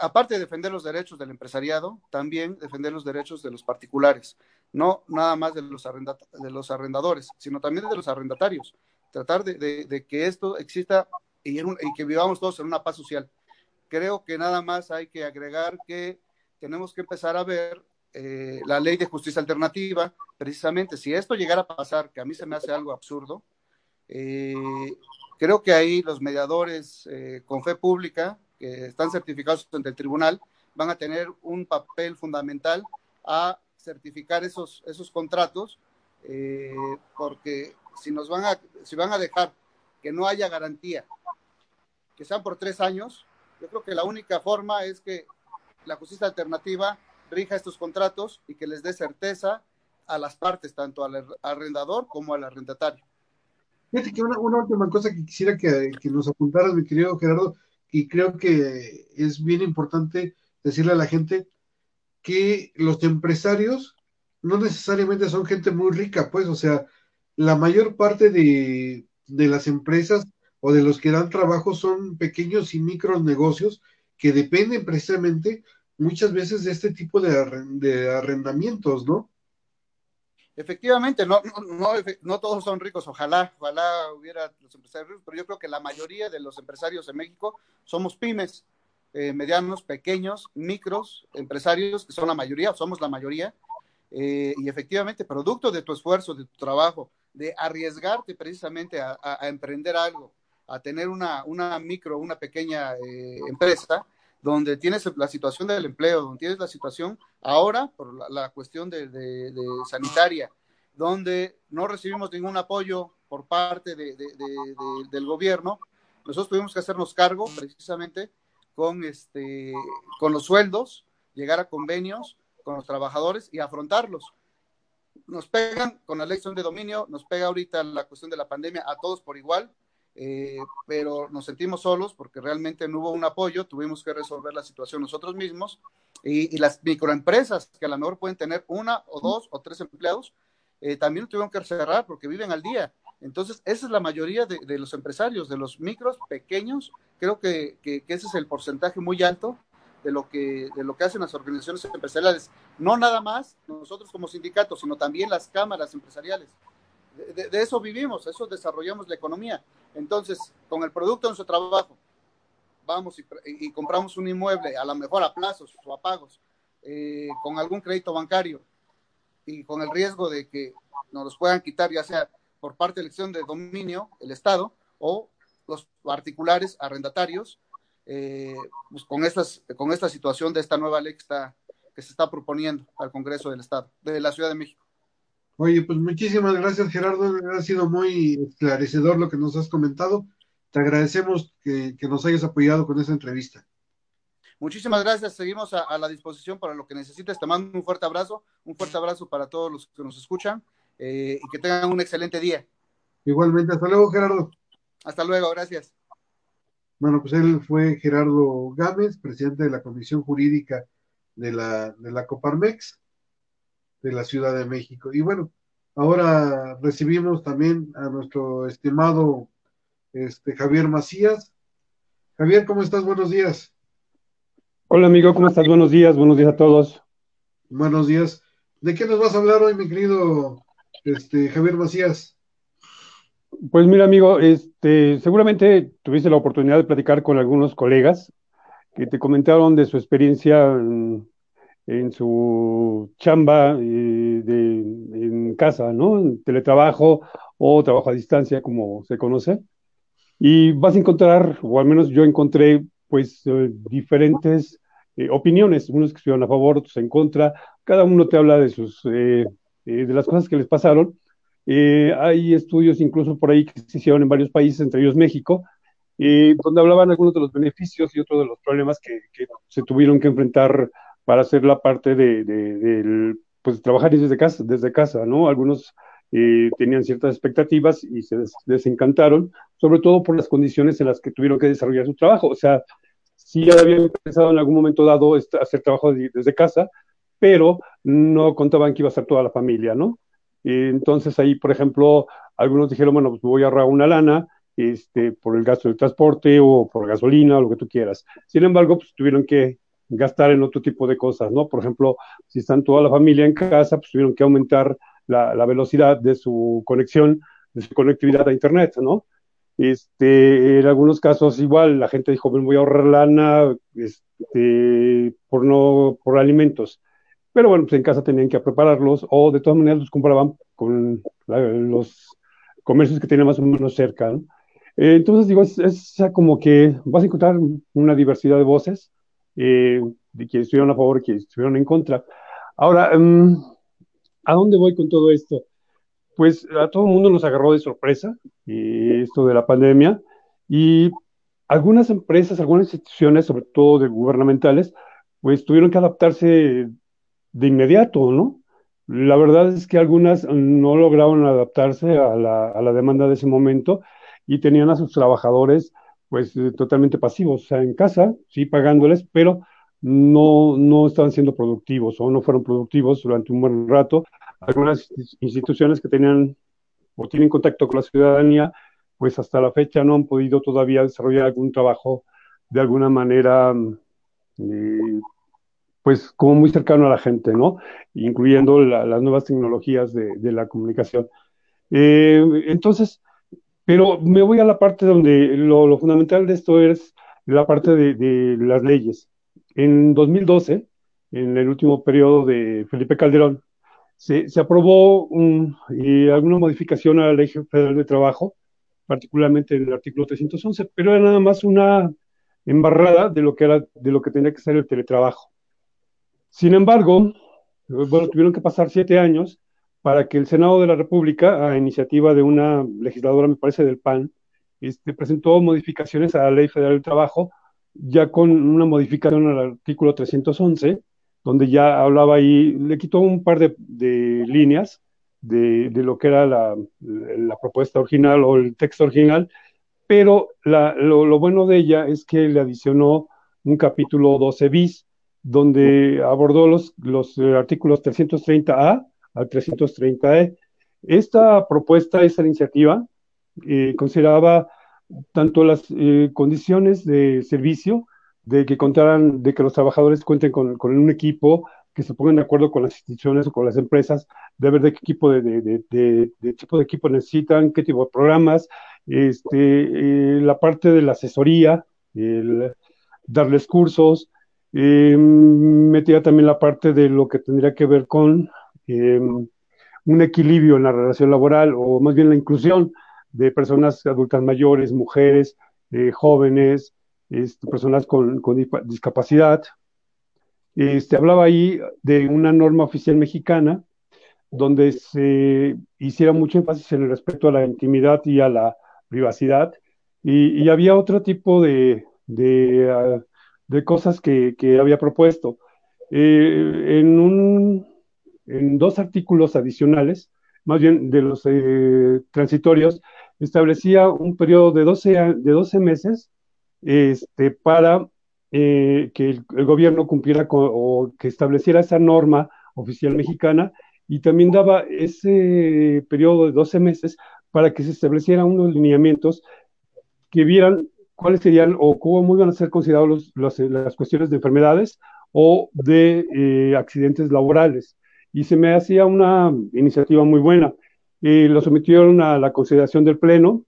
C: aparte de defender los derechos del empresariado, también defender los derechos de los particulares, no nada más de los, de los arrendadores, sino también de los arrendatarios. Tratar de, que esto exista y, que vivamos todos en una paz social. Creo que nada más hay que agregar que tenemos que empezar a ver eh, la ley de justicia alternativa, precisamente si esto llegara a pasar, que a mí se me hace algo absurdo, eh, Creo que ahí los mediadores eh, con fe pública, que están certificados ante el tribunal, van a tener un papel fundamental a certificar esos, esos contratos, eh, porque si nos van a, si van a dejar que no haya garantía, que sean por tres años, yo creo que la única forma es que la justicia alternativa rija estos contratos y que les dé certeza a las partes, tanto al arrendador como al arrendatario.
A: Fíjate que una, última cosa que quisiera que, que, nos apuntaras, mi querido Gerardo, y creo que es bien importante decirle a la gente que los empresarios no necesariamente son gente muy rica, pues, o sea, la mayor parte de, de las empresas o de los que dan trabajo son pequeños y micros negocios que dependen precisamente muchas veces de este tipo de, de arrendamientos, ¿no?
C: Efectivamente, no, no, no, todos son ricos, ojalá, ojalá hubiera los empresarios, pero yo creo que la mayoría de los empresarios en México somos pymes, eh, medianos, pequeños, micros, empresarios, que son la mayoría, somos la mayoría, eh, y efectivamente, producto de tu esfuerzo, de tu trabajo, de arriesgarte precisamente a emprender algo, a tener una, una micro, una pequeña eh, empresa, donde tienes la situación del empleo, donde tienes la situación ahora por la, cuestión de, sanitaria, donde no recibimos ningún apoyo por parte de, del gobierno, nosotros tuvimos que hacernos cargo precisamente con, este, con los sueldos, llegar a convenios con los trabajadores y afrontarlos. Nos pegan con la elección de dominio, nos pega ahorita la cuestión de la pandemia a todos por igual eh, pero nos sentimos solos porque realmente no hubo un apoyo, tuvimos que resolver la situación nosotros mismos y, las microempresas que a lo mejor pueden tener una o dos o tres empleados, eh, también tuvieron que cerrar porque viven al día. Entonces, esa es la mayoría de, los empresarios, de los micros, pequeños, creo que, que, ese es el porcentaje muy alto de lo, que, de lo que hacen las organizaciones empresariales. No nada más nosotros como sindicatos, sino también las cámaras empresariales. De, eso vivimos, eso desarrollamos la economía. Entonces, con el producto de nuestro trabajo, vamos y, compramos un inmueble, a lo mejor a plazos o a pagos, eh, con algún crédito bancario y con el riesgo de que nos los puedan quitar, ya sea por parte de elección de dominio, el Estado, o los particulares arrendatarios, eh, pues con, estas, con esta situación de esta nueva ley que, está, que se está proponiendo al Congreso del Estado, de la Ciudad de México.
A: Oye, pues muchísimas gracias Gerardo, ha sido muy esclarecedor lo que nos has comentado. Te agradecemos que, nos hayas apoyado con esta entrevista.
C: Muchísimas gracias, seguimos a, la disposición para lo que necesites. Te mando un fuerte abrazo, un fuerte abrazo para todos los que nos escuchan eh, y que tengan un excelente día.
A: Igualmente, hasta luego Gerardo.
C: Hasta luego, gracias.
A: Bueno, pues él fue Gerardo Gámez, presidente de la Comisión Jurídica de la, de la Coparmex de la Ciudad de México. Y bueno, ahora recibimos también a nuestro estimado este, Javier Macías. Javier, ¿cómo estás? Buenos días.
D: Hola amigo, ¿cómo estás? Buenos días, buenos días a todos.
A: Buenos días. ¿De qué nos vas a hablar hoy, mi querido este, Javier Macías?
D: Pues mira, amigo, este, seguramente tuviste la oportunidad de platicar con algunos colegas que te comentaron de su experiencia en, en su chamba eh, de, en casa, ¿no? En teletrabajo o trabajo a distancia, como se conoce. Y vas a encontrar, o al menos yo encontré, pues, eh, diferentes eh, opiniones, unos que estuvieron a favor, otros en contra. Cada uno te habla de sus, de las cosas que les pasaron. hay estudios incluso por ahí que se hicieron en varios países, entre ellos México, donde hablaban algunos de los beneficios y otros de los problemas que, que se tuvieron que enfrentar para hacer la parte de, pues, trabajar desde casa, desde casa, ¿no? Algunos eh, tenían ciertas expectativas y se desencantaron, sobre todo por las condiciones en las que tuvieron que desarrollar su trabajo. O sea, sí habían pensado en algún momento dado hacer trabajo desde casa, pero no contaban que iba a ser toda la familia, ¿no? entonces ahí, por ejemplo, algunos dijeron, bueno, pues voy a ahorrar una lana, este, por el gasto del transporte o por gasolina o lo que tú quieras. Sin embargo, pues tuvieron que gastar en otro tipo de cosas, ¿no? Por ejemplo, si están toda la familia en casa, pues tuvieron que aumentar la, velocidad de su conexión, de su conectividad a Internet, ¿no? Este, en algunos casos igual la gente dijo, voy a ahorrar lana este, por no, por alimentos. Pero bueno, pues en casa tenían que prepararlos o de todas maneras los compraban con los comercios que tenían más o menos cerca, ¿no? entonces digo, es, es, como que vas a encontrar una diversidad de voces eh, de quienes estuvieron a favor y quienes estuvieron en contra. Ahora, mm, ¿a dónde voy con todo esto? Pues a todo el mundo nos agarró de sorpresa eh, esto de la pandemia y algunas empresas, algunas instituciones, sobre todo de gubernamentales, pues tuvieron que adaptarse de inmediato, ¿no? La verdad es que algunas no lograron adaptarse a la, a la demanda de ese momento y tenían a sus trabajadores pues eh, totalmente pasivos, o sea, en casa, sí pagándoles, pero no, no estaban siendo productivos o no fueron productivos durante un buen rato. Algunas instituciones que tenían o tienen contacto con la ciudadanía, pues hasta la fecha no han podido todavía desarrollar algún trabajo de alguna manera, eh, pues como muy cercano a la gente, ¿no? Incluyendo las nuevas tecnologías de, la comunicación. Eh, entonces, pero me voy a la parte donde lo, fundamental de esto es la parte de, las leyes. En 2012, en el último periodo de Felipe Calderón, se, aprobó alguna modificación a la Ley Federal de Trabajo, particularmente en el artículo 311, pero era nada más una embarrada de lo que era de lo que tenía que ser el teletrabajo. Sin embargo, bueno, tuvieron que pasar siete años para que el Senado de la República, a iniciativa de una legisladora, me parece, del PAN, este, presentó modificaciones a la Ley Federal del Trabajo, ya con una modificación al artículo 311, donde ya hablaba ahí, le quitó un par de, líneas de, lo que era la, propuesta original o el texto original, pero lo, bueno de ella es que le adicionó un capítulo 12 bis, donde abordó los, los artículos 330A al 330E. Esta propuesta, esta iniciativa, eh, consideraba tanto las eh, condiciones de servicio, de que contaran, de que los trabajadores cuenten con, un equipo, que se pongan de acuerdo con las instituciones o con las empresas, de ver de qué tipo de, de, tipo de equipo necesitan, qué tipo de programas, este, eh, la parte de la asesoría, darles cursos, metía también la parte de lo que tendría que ver con un equilibrio en la relación laboral o más bien la inclusión de personas adultas mayores, mujeres, eh, jóvenes, este, personas con, discapacidad. Este, hablaba ahí de una norma oficial mexicana donde se hiciera mucho énfasis en el respeto a la intimidad y a la privacidad, y, había otro tipo de, de, ah, cosas que, había propuesto. Eh, en, un, en dos artículos adicionales, más bien de los eh, transitorios, establecía un periodo de 12, de 12 meses este, para eh, que el, gobierno cumpliera o que estableciera esa norma oficial mexicana y también daba ese periodo de 12 meses para que se establecieran unos lineamientos que vieran cuáles serían o cómo iban a ser considerados las cuestiones de enfermedades o de eh, accidentes laborales. Y se me hacía una iniciativa muy buena y lo sometieron a la consideración del Pleno.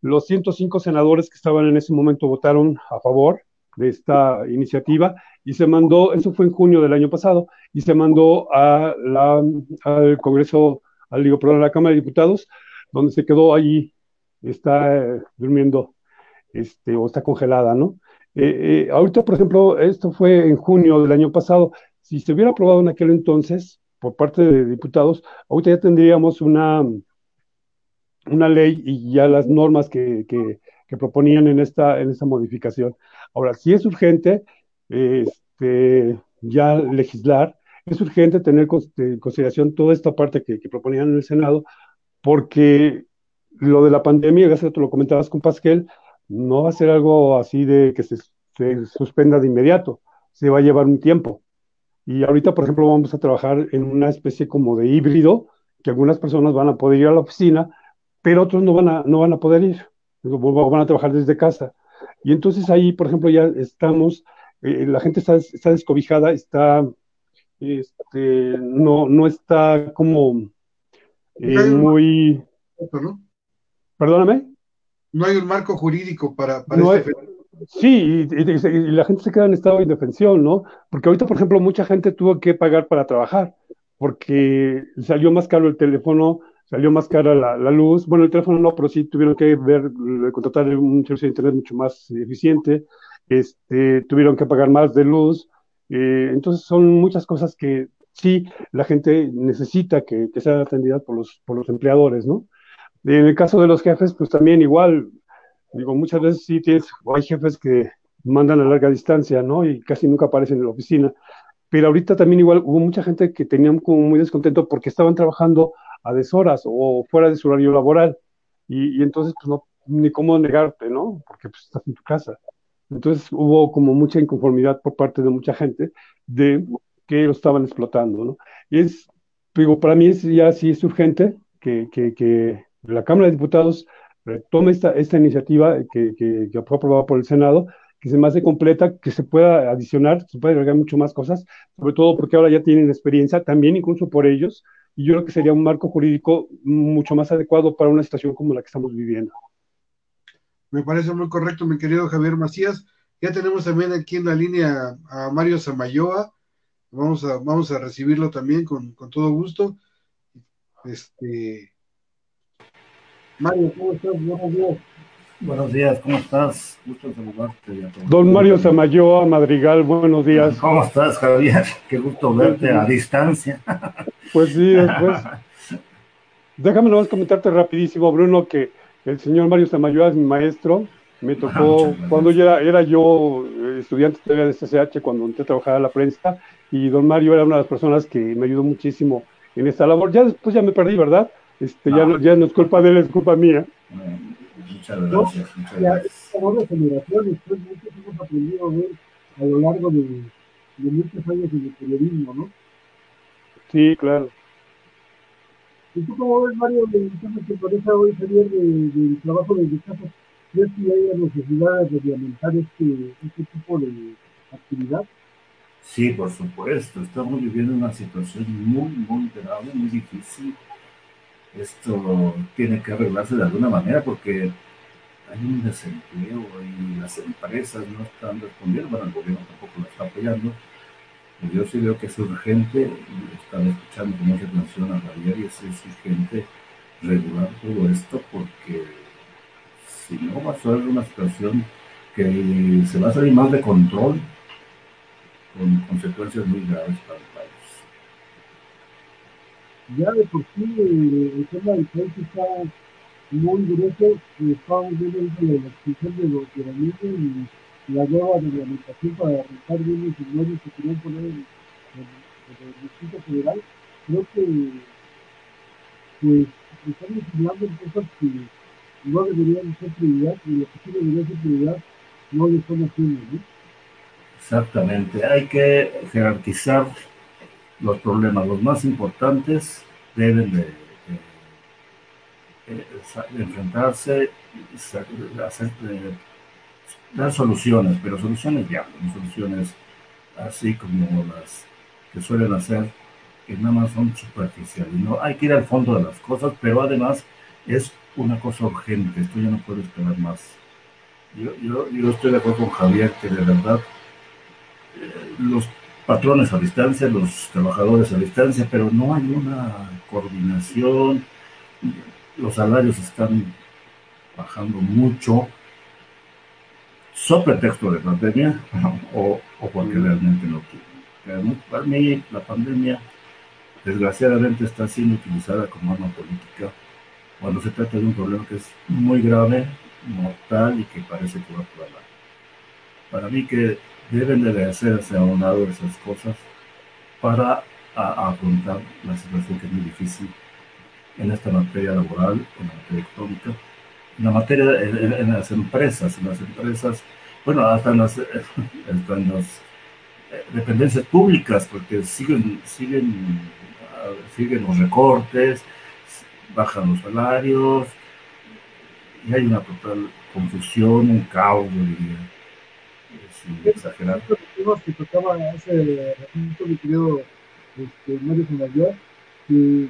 D: Los 105 senadores que estaban en ese momento votaron a favor de esta iniciativa y se mandó, eso fue en junio del año pasado, y se mandó a la, al Congreso, al digo, perdón, a la Cámara de Diputados, donde se quedó allí, está eh, durmiendo, este, o está congelada, ¿no? Eh, eh, ahorita, por ejemplo, esto fue en junio del año pasado, si se hubiera aprobado en aquel entonces, por parte de diputados, ahorita ya tendríamos una, una ley y ya las normas que, que, proponían en esta, en esta modificación. Ahora, si es urgente este, ya legislar, es urgente tener en consideración toda esta parte que, proponían en el Senado, porque lo de la pandemia, ya tú lo comentabas con Pasquel, no va a ser algo así de que se suspenda de inmediato, se va a llevar un tiempo. Y ahorita, por ejemplo, vamos a trabajar en una especie como de híbrido, que algunas personas van a poder ir a la oficina, pero otros no van a, no van a poder ir, van a trabajar desde casa. Y entonces ahí, por ejemplo, ya estamos, eh, la gente está, está descobijada, está, este, no, no está como eh, muy... Perdóname.
A: No hay un marco jurídico para, para este
D: Sí, y, la gente se queda en estado de indefensión, ¿no? Porque ahorita, por ejemplo, mucha gente tuvo que pagar para trabajar, porque salió más caro el teléfono, salió más cara la, luz. Bueno, el teléfono no, pero sí tuvieron que ver, contratar un servicio de internet mucho más eficiente, este, tuvieron que pagar más de luz. Eh, entonces son muchas cosas que sí la gente necesita que, que sean atendidas por los, por los empleadores, ¿no? En el caso de los jefes, pues también igual, Digo, muchas veces sí tienes, hay jefes que mandan a larga distancia, ¿no? Y casi nunca aparecen en la oficina. Pero ahorita también igual hubo mucha gente que tenían como muy descontento porque estaban trabajando a deshoras o fuera de su horario laboral. Y, entonces, pues no, ni cómo negarte, ¿no? Porque pues estás en tu casa. Entonces hubo como mucha inconformidad por parte de mucha gente de que lo estaban explotando, ¿no? Y es, digo, para mí es, ya sí es urgente que, que, que la Cámara de Diputados retome esta, esta iniciativa que, que, fue aprobada por el Senado, que se me hace completa, que se pueda adicionar, se puede agregar mucho más cosas, sobre todo porque ahora ya tienen experiencia, también incluso por ellos, y yo creo que sería un marco jurídico mucho más adecuado para una situación como la que estamos viviendo.
A: Me parece muy correcto, mi querido Javier Macías. Ya tenemos también aquí en la línea a Mario Samayoa. Vamos a, vamos a recibirlo también con, con todo gusto. Este,
E: Mario, ¿cómo estás? Buenos días. Buenos días, ¿cómo estás? Gusto saludarte.
D: Don Mario Samayoa Madrigal, buenos días.
E: ¿Cómo estás, Javier? Qué gusto verte a distancia.
D: Pues sí, después. Déjame nomás comentarte rapidísimo, Bruno, que el señor Mario Samayoa es mi maestro. Me tocó, cuando ya era, yo eh, estudiante de CCH, cuando entré a trabajar a la prensa, y don Mario era una de las personas que me ayudó muchísimo en esta labor. Ya después ya me perdí, ¿verdad? Este, ya, no, ya no es culpa de él, es culpa mía.
E: Muchas gracias, muchas gracias.
A: de generaciones, pues muchos hemos aprendido a ver a lo largo de, de muchos años en el periodismo, ¿no?
D: Sí, claro.
A: ¿Y tú cómo ves, Mario, el tema que parece hoy salir del trabajo desde casa? ¿Crees que hay necesidad de reglamentar este, este tipo de actividad?
E: Sí, por supuesto. Estamos viviendo una situación muy, muy grave, muy difícil. Esto tiene que arreglarse de alguna manera porque hay un desempleo y las empresas no están respondiendo. Bueno, el gobierno tampoco lo está apoyando yo sí veo que es urgente, estaba escuchando con mucha atención a Javier y es, urgente regular todo esto porque si no va a ser una situación que se va a salir más de control con consecuencias muy graves para.
A: Ya de por sí el, tema del país está muy grueso, estamos viendo la extinción de los la y la nueva reglamentación para arrancar bien los inmuebles que querían poner en, el distrito federal, creo que pues están en cosas que no deberían ser prioridad y lo que sí debería ser prioridad no lo están haciendo, ¿no?
E: Exactamente, hay que jerarquizar los problemas. Los más importantes deben de, de, de enfrentarse, hacer, dar soluciones, pero soluciones ya, soluciones así como las que suelen hacer, que nada más son superficiales. No, hay que ir al fondo de las cosas, pero además es una cosa urgente, esto ya no puede esperar más. Yo, yo, yo estoy de acuerdo con Javier que de verdad eh, los patrones a distancia, los trabajadores a distancia, pero no hay una coordinación, los salarios están bajando mucho, sobre texto de pandemia o, o porque realmente no quieren. Para mí la pandemia desgraciadamente está siendo utilizada como arma política cuando se trata de un problema que es muy grave, mortal y que parece que va a probar. Para mí que deben de hacerse a un lado esas cosas para afrontar la situación que es muy difícil en esta materia laboral, en la materia económica, en la materia, en, las empresas, en las empresas, bueno, hasta en las, en las eh, dependencias públicas, porque siguen, siguen, siguen los recortes, bajan los salarios, y hay una total confusión, un caos, yo diría, exagerar.
A: Que tocaba hace ratito mi querido este, Mario Mayor, que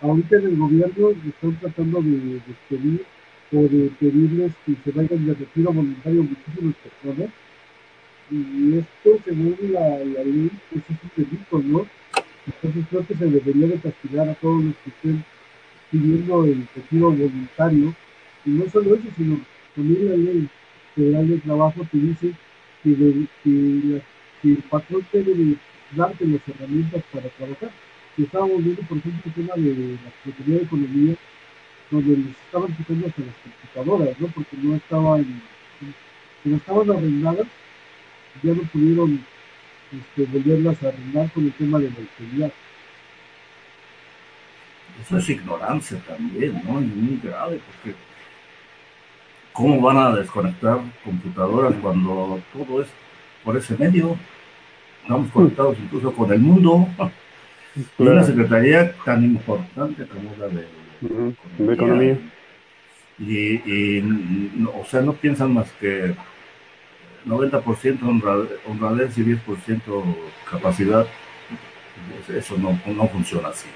A: ahorita en el gobierno están tratando de despedir o de pedirles que se vayan de retiro voluntario muchísimas personas. Y esto, según la, la ley, pues es un delito, ¿no? Entonces creo que se debería de castigar a todos los que estén pidiendo el retiro voluntario. Y no solo eso, sino también la ley federal de trabajo que dice que, de, que, el patrón debe darte las herramientas para trabajar. Y estábamos viendo, por ejemplo, el tema de la Secretaría de Economía, donde les estaban quitando hasta las computadoras, ¿no? Porque no estaban, no estaban arrendadas, ya no pudieron este, volverlas a arrendar con el tema de la autoridad.
E: Eso es ignorancia también, ¿no? Y muy grave, porque ¿cómo van a desconectar computadoras cuando todo es por ese medio? Estamos conectados incluso con el mundo. Y una secretaría tan importante como la de
D: de economía.
E: Y, o sea, no piensan más que 90% honradez y 10% capacidad. Eso no, no funciona así.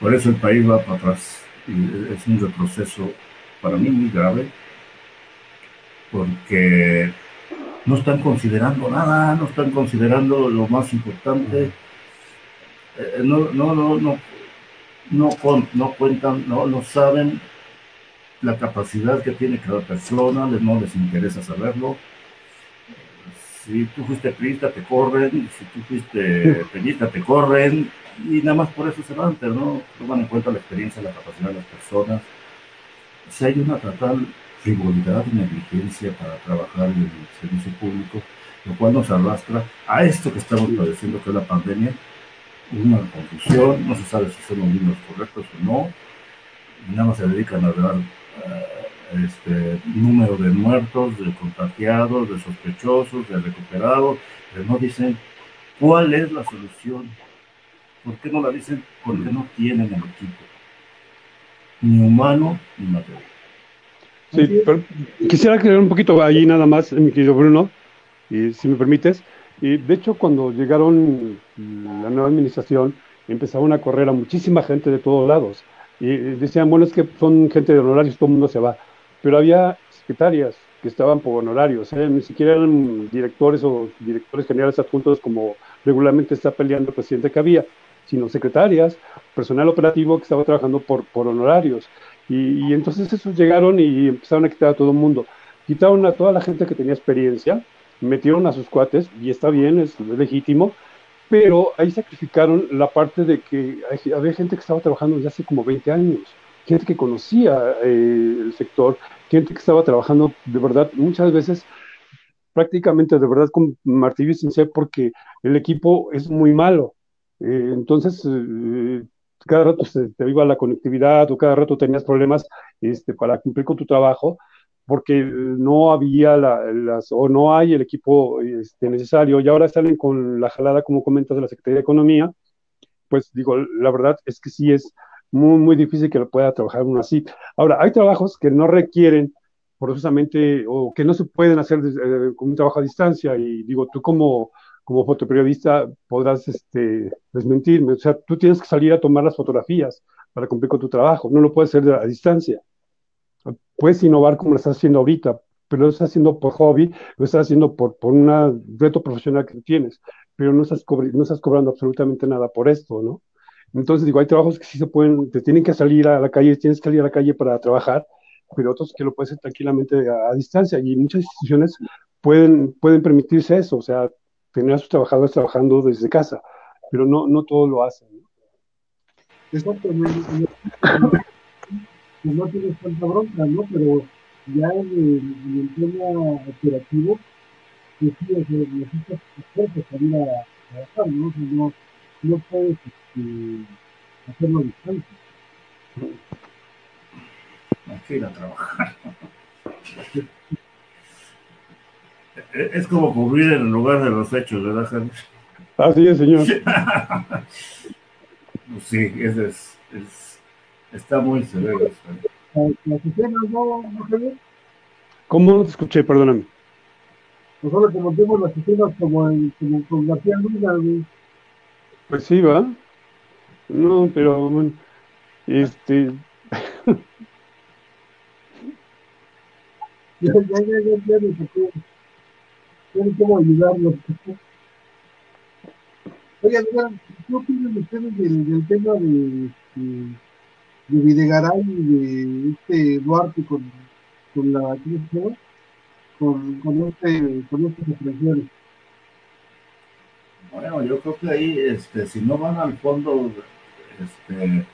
E: Por eso el país va para atrás. Y es un retroceso para mí muy grave, porque no están considerando nada, no están considerando lo más importante. Eh, no, no, no, no, no, no cuentan, no, no saben la capacidad que tiene cada persona, no les interesa saberlo. Si tú fuiste priista, te corren, si tú fuiste penista, te corren, y nada más por eso se van, pero no toman en cuenta la experiencia, la capacidad de las personas. Si hay una total frivolidad y negligencia para trabajar en el servicio público, lo cual nos arrastra a esto que estamos padeciendo, que es la pandemia, una confusión, no se sabe si son los números correctos o no, nada más se dedican a dar, este, número de muertos, de contagiados, de sospechosos, de recuperados, pero no dicen cuál es la solución. ¿Por qué no la dicen? Porque no tienen el equipo, ni humano ni material.
D: Sí, pero quisiera creer un poquito ahí nada más, mi querido Bruno, y si me permites. Y de hecho, cuando llegaron la nueva administración, empezaron a correr a muchísima gente de todos lados. Y decían, bueno, es que son gente de honorarios, todo el mundo se va. Pero había secretarias que estaban por honorarios, ¿eh? ni siquiera eran directores o directores generales adjuntos como regularmente está peleando el presidente que había, sino secretarias, personal operativo que estaba trabajando por, por honorarios. Y, y, entonces esos llegaron y empezaron a quitar a todo el mundo. Quitaron a toda la gente que tenía experiencia, metieron a sus cuates, y está bien, es, es legítimo, pero ahí sacrificaron la parte de que había gente que estaba trabajando desde hace como 20 años, gente que conocía eh, el sector, gente que estaba trabajando de verdad, muchas veces prácticamente de verdad con sin ser porque el equipo es muy malo. Eh, entonces, eh, cada rato se te iba la conectividad o cada rato tenías problemas este, para cumplir con tu trabajo porque no había la, las, o no hay el equipo este, necesario y ahora salen con la jalada, como comentas, de la Secretaría de Economía, pues digo, la verdad es que sí es muy, muy difícil que lo pueda trabajar uno así. Ahora, hay trabajos que no requieren forzosamente o que no se pueden hacer eh, con un trabajo a distancia y digo, tú como, como fotoperiodista podrás este, desmentirme, o sea, tú tienes que salir a tomar las fotografías para cumplir con tu trabajo, no lo puedes hacer a distancia. Puedes innovar como lo estás haciendo ahorita, pero lo estás haciendo por hobby, lo estás haciendo por, por un reto profesional que tienes, pero no estás, no estás cobrando absolutamente nada por esto, ¿no? Entonces, digo, hay trabajos que sí se pueden, te tienen que salir a la calle, tienes que salir a la calle para trabajar, pero otros que lo puedes hacer tranquilamente a, a distancia. Y muchas instituciones pueden, pueden permitirse eso, o sea, tener a sus trabajadores trabajando desde casa, pero no, no todos lo hacen. ¿no?
F: Exactamente que no tienes tanta bronca, ¿no? Pero ya en el, en el tema operativo, pues sí, o sea, necesitas esfuerzo salir a trabajar, ¿no? O sea, no, no puedes este, hacerlo a distancia.
E: Hay que ir a trabajar. Es como cubrir en el lugar de los hechos, ¿verdad, Javier?
D: Así es, señor.
E: sí, ese es, es Está muy severo.
D: ¿Cómo no te escuché? Perdóname.
F: Nosotros como vemos las escenas como, en, como con García Luna, güey.
D: Pues sí, va. No, pero bueno, este.
F: ya, ya, ya, ya, ya, ya, ya, cómo ayudarlos. Oigan, ¿qué opinan ustedes del, tema de, de de Videgaray y de este Duarte con, con la. Con, con este con estas expresiones.
E: Bueno, yo creo que ahí, este, si no van al fondo, este,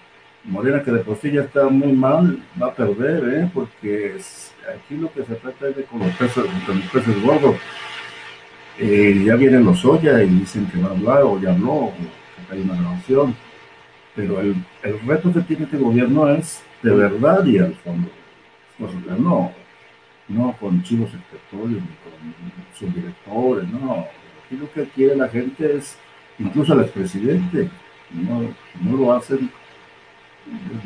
E: Morena, que de por sí ya está muy mal, va a perder, ¿eh? porque aquí lo que se trata es de con los peces, con los peces gordos. Eh, ya vienen los Oya y dicen que va a hablar, o ya habló, o que hay una grabación pero el, el, reto que tiene este gobierno es de verdad y al fondo. no, no con chivos expiatorios ni con subdirectores, no. Aquí lo que quiere la gente es, incluso el expresidente, no, no lo hacen,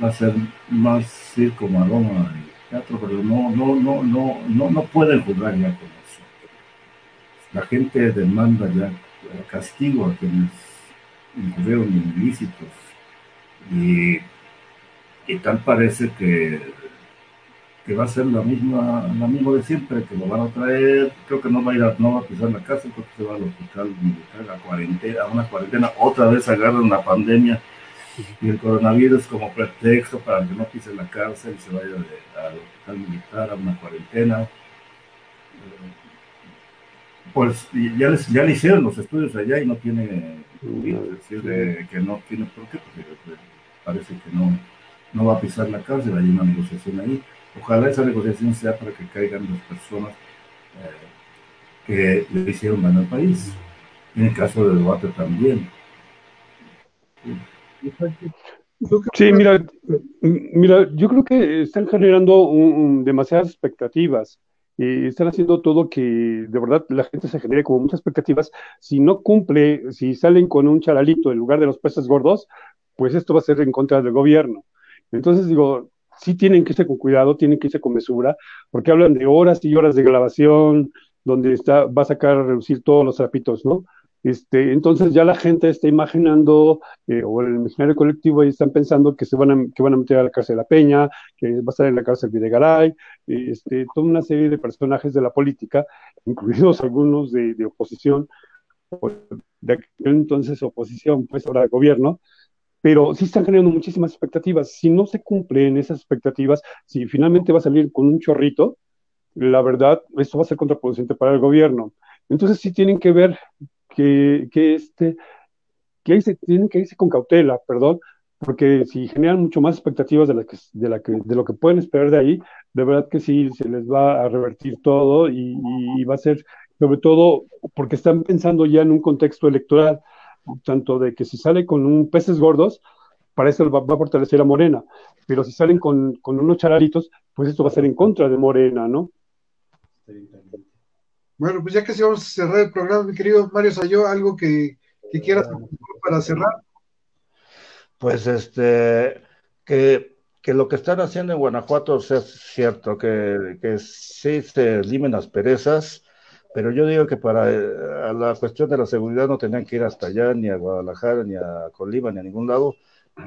E: va a ser más circo, maroma teatro, pero no, no, no, no, no, no pueden jugar ya con. La gente demanda ya castigo a quienes incurrieron en ilícitos. Y, tal parece que, que va a ser la misma, la misma de siempre, que lo van a traer, creo que no va a ir a, no va a pisar la casa, creo que se va al hospital militar, a cuarentena, a una cuarentena, otra vez agarran una pandemia y el coronavirus como pretexto para que no pise la cárcel y se vaya al hospital militar, a una cuarentena. Pues ya, les, ya le hicieron los estudios allá y no tiene, es decir, de, que no tiene por qué, porque parece que no, no va a pisar la cárcel, hay una negociación ahí. Ojalá esa negociación sea para que caigan las personas eh, que le hicieron daño al país. En el caso de debate también.
D: Sí, mira, mira, yo creo que están generando demasiadas expectativas y están haciendo todo que de verdad la gente se genere como muchas expectativas. Si no cumple, si salen con un charalito en lugar de los peces gordos, pues esto va a ser en contra del gobierno. Entonces digo, sí tienen que irse con cuidado, tienen que irse con mesura, porque hablan de horas y horas de grabación, donde está, va a sacar a reducir todos los trapitos, ¿no? Este, entonces ya la gente está imaginando, eh, o el imaginario colectivo ahí están pensando que se van a, que van a meter a la cárcel de La Peña, que va a estar en la cárcel Videgaray, este, toda una serie de personajes de la política, incluidos algunos de, de oposición, de aquel entonces oposición, pues ahora gobierno, pero sí están generando muchísimas expectativas. Si no se cumplen esas expectativas, si finalmente va a salir con un chorrito, la verdad, esto va a ser contraproducente para el gobierno. Entonces sí tienen que ver que, que, este, que ahí se tienen que irse con cautela, perdón, porque si generan mucho más expectativas de, la que, de, la que, lo que pueden esperar de ahí, de verdad que sí, se les va a revertir todo y, va a ser, sobre todo, porque están pensando ya en un contexto electoral, tanto de que si sale con un peces gordos, para eso va, a fortalecer a Morena, pero si salen con, con unos chararitos, pues esto va a ser en contra de Morena, ¿no?
A: Bueno, pues ya casi vamos a cerrar el programa, mi querido Mario Sayó, algo que, que quieras para cerrar.
E: Pues este, que, que, lo que están haciendo en Guanajuato es cierto, que, que sí se limen las perezas, pero yo digo que para eh, la cuestión de la seguridad no tenían que ir hasta allá, ni a Guadalajara, ni a Colima, ni a ningún lado.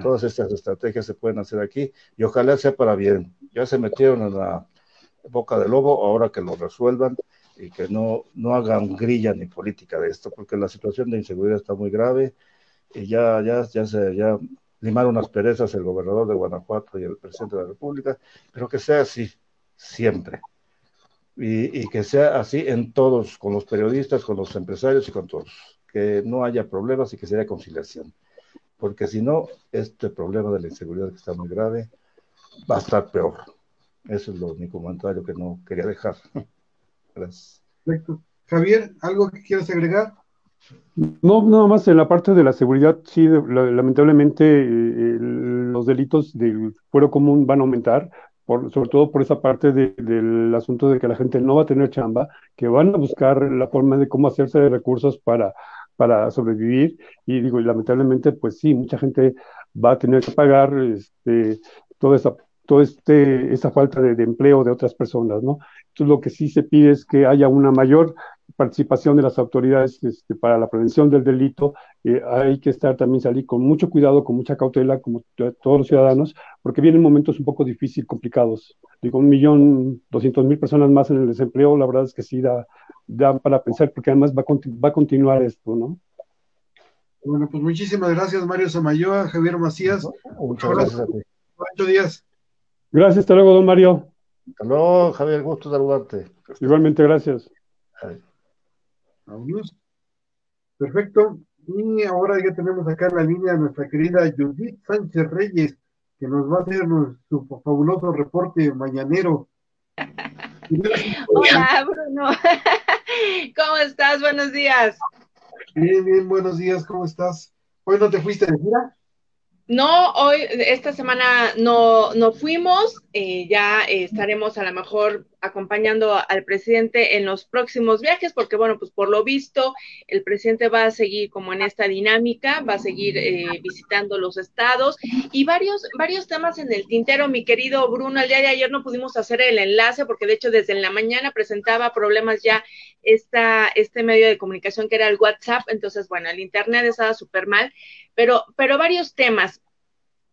E: Todas estas estrategias se pueden hacer aquí y ojalá sea para bien. Ya se metieron en la boca del lobo, ahora que lo resuelvan y que no, no hagan grilla ni política de esto, porque la situación de inseguridad está muy grave y ya, ya, ya se ya limaron las perezas el gobernador de Guanajuato y el presidente de la República, pero que sea así siempre. Y, y, que sea así en todos, con los periodistas, con los empresarios y con todos, que no haya problemas y que sea conciliación, porque si no, este problema de la inseguridad que está muy grave va a estar peor. Eso es lo, mi comentario que no quería dejar. Gracias.
A: Perfecto. Javier, ¿algo que quieras agregar?
D: No, nada más en la parte de la seguridad, sí, lamentablemente eh, los delitos del fuero común van a aumentar, por, sobre todo por esa parte de, del asunto de que la gente no va a tener chamba, que van a buscar la forma de cómo hacerse de recursos para, para sobrevivir, y digo, lamentablemente, pues sí, mucha gente va a tener que pagar este, toda esa toda este, esa falta de, de, empleo de otras personas, ¿no? Entonces, lo que sí se pide es que haya una mayor participación de las autoridades este, para la prevención del delito. Eh, hay que estar también salir con mucho cuidado, con mucha cautela, como todos los ciudadanos, porque vienen momentos un poco difíciles, complicados. Digo, un millón doscientos mil personas más en el desempleo, la verdad es que sí da, da para pensar, porque además va a, va a continuar esto, ¿no?
A: Bueno, pues muchísimas gracias, Mario Samayoa, Javier Macías.
E: Muchas gracias a ti.
A: Ocho días.
D: Gracias, hasta luego, don Mario.
E: Hasta luego, Javier, gusto saludarte.
D: Igualmente, gracias.
A: Vámonos. Perfecto. Y ahora ya tenemos acá en la línea a nuestra querida Judith Sánchez Reyes, que nos va a hacer su fabuloso reporte mañanero.
G: Hola, Bruno. ¿Cómo estás? Buenos días.
A: Bien, bien, buenos días. ¿Cómo estás? ¿Hoy no te fuiste de gira?
G: No, hoy, esta semana no, no fuimos, eh, ya estaremos a lo mejor acompañando al presidente en los próximos viajes, porque bueno, pues por lo visto el presidente va a seguir como en esta dinámica, va a seguir eh, visitando los estados y varios, varios temas en el tintero, mi querido Bruno, el día de ayer no pudimos hacer el enlace porque de hecho desde la mañana presentaba problemas ya esta, este medio de comunicación que era el WhatsApp, entonces bueno, el internet estaba súper mal, pero, pero varios temas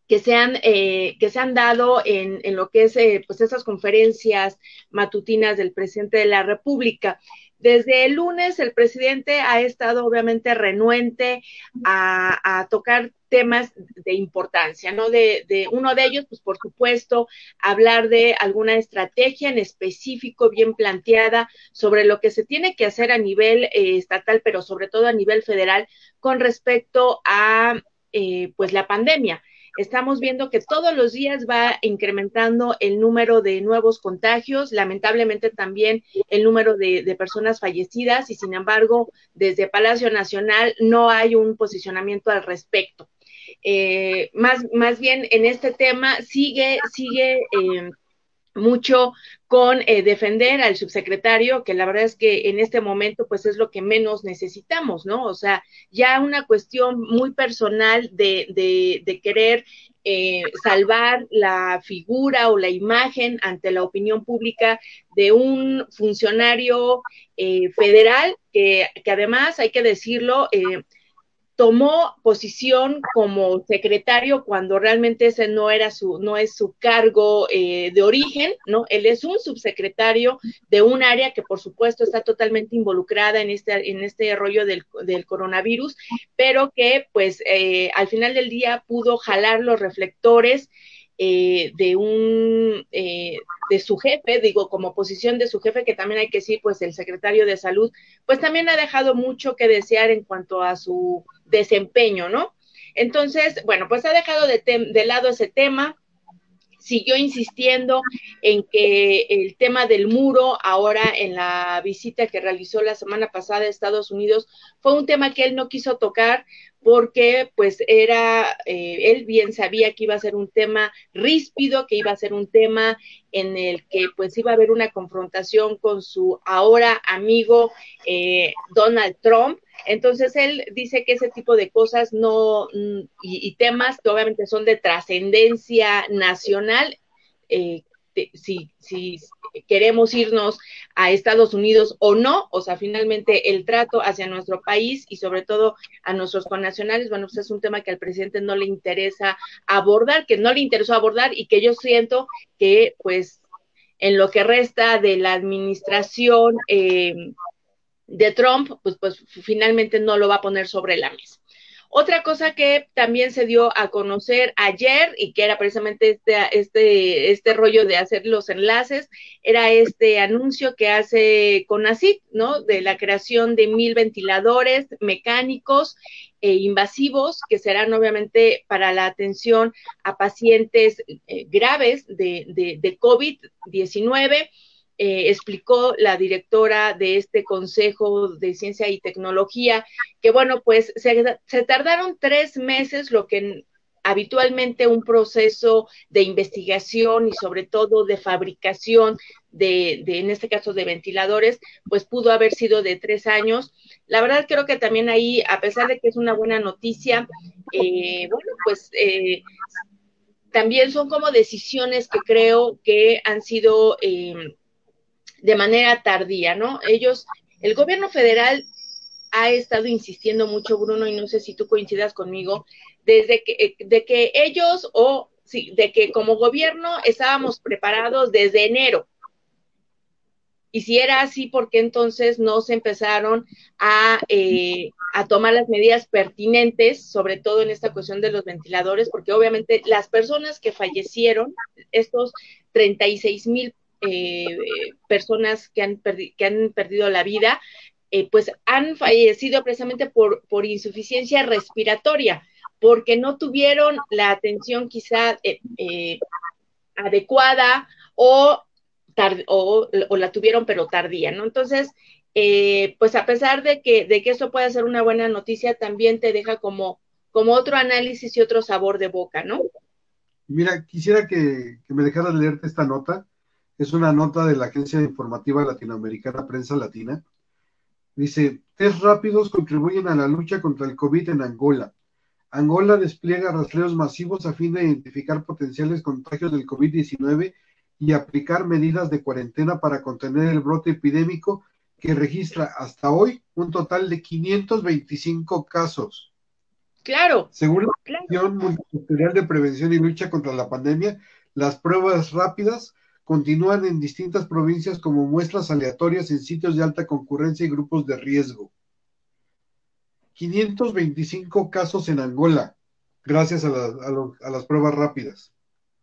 G: que se han, eh, que se han dado en, en lo que es eh, pues esas conferencias matutinas del presidente de la República. Desde el lunes el presidente ha estado obviamente renuente a, a tocar temas de importancia, ¿no? De, de, uno de ellos, pues por supuesto, hablar de alguna estrategia en específico bien planteada sobre lo que se tiene que hacer a nivel eh, estatal, pero sobre todo a nivel federal con respecto a eh, pues la pandemia estamos viendo que todos los días va incrementando el número de nuevos contagios, lamentablemente también el número de, personas fallecidas y sin embargo desde Palacio Nacional no hay un posicionamiento al respecto. eh, más, más bien en este tema sigue, sigue eh, mucho con eh, defender al subsecretario, que la verdad es que en este momento pues es lo que menos necesitamos, ¿no? O sea, ya una cuestión muy personal de, de, de querer eh, salvar la figura o la imagen ante la opinión pública de un funcionario eh, federal que, que, además, hay que decirlo, eh, tomó posición como secretario cuando realmente ese no era su, no es su cargo eh, de origen, ¿no? Él es un subsecretario de un área que por supuesto está totalmente involucrada en este, en este rollo del, del coronavirus, pero que pues eh, al final del día pudo jalar los reflectores eh, de un eh, de su jefe, digo, como posición de su jefe, que también hay que decir, pues el secretario de salud, pues también ha dejado mucho que desear en cuanto a su desempeño, ¿no? Entonces, bueno, pues ha dejado de, de lado ese tema, siguió insistiendo en que el tema del muro, ahora en la visita que realizó la semana pasada a Estados Unidos, fue un tema que él no quiso tocar porque pues era, eh, él bien sabía que iba a ser un tema ríspido, que iba a ser un tema en el que pues iba a haber una confrontación con su ahora amigo eh, Donald Trump. Entonces él dice que ese tipo de cosas no, mm, y, y temas que obviamente son de trascendencia nacional, eh, si, si queremos irnos a Estados Unidos o no, o sea, finalmente el trato hacia nuestro país y sobre todo a nuestros connacionales, bueno, pues es un tema que al presidente no le interesa abordar, que no le interesó abordar y que yo siento que pues en lo que resta de la administración eh, de Trump, pues, pues finalmente no lo va a poner sobre la mesa. Otra cosa que también se dio a conocer ayer y que era precisamente este, este, este rollo de hacer los enlaces, era este anuncio que hace CONACIT, ¿no? De la creación de mil ventiladores mecánicos e invasivos que serán obviamente para la atención a pacientes eh, graves de, de, de COVID-19 eh, explicó la directora de este Consejo de Ciencia y Tecnología, que bueno, pues se, tardaron tres meses, lo que habitualmente un proceso de investigación y sobre todo de fabricación de, de, en este caso de ventiladores, pues pudo haber sido de tres años. La verdad creo que también ahí, a pesar de que es una buena noticia, eh, bueno, pues eh, también son como decisiones que creo que han sido eh, de manera tardía, ¿no? Ellos, el gobierno federal ha estado insistiendo mucho, Bruno, y no sé si tú coincidas conmigo, desde que, eh, de que ellos o sí, de que como gobierno estábamos preparados desde enero. Y si era así, ¿por qué entonces no se empezaron a, eh, a tomar las medidas pertinentes, sobre todo en esta cuestión de los ventiladores? Porque obviamente las personas que fallecieron, estos 36 mil eh, personas que han, que han perdido la vida, eh, pues han fallecido precisamente por, por insuficiencia respiratoria, porque no tuvieron la atención quizá eh, eh adecuada o, o, o, la tuvieron pero tardía, ¿no? Entonces, eh, pues a pesar de que, de que esto puede ser una buena noticia, también te deja como, como otro análisis y otro sabor de boca, ¿no?
A: Mira, quisiera que, que me dejaras leerte esta nota es una nota de la agencia informativa latinoamericana Prensa Latina. Dice, test rápidos contribuyen a la lucha contra el COVID en Angola. Angola despliega rastreos masivos a fin de identificar potenciales contagios del COVID-19 y aplicar medidas de cuarentena para contener el brote epidémico que registra hasta hoy un total de 525 casos.
G: Claro.
A: Según la Comisión claro. Multisectorial de Prevención y Lucha contra la Pandemia, las pruebas rápidas continúan en distintas provincias como muestras aleatorias en sitios de alta concurrencia y grupos de riesgo. 525 casos en Angola, gracias a, la, a, lo, a las pruebas rápidas.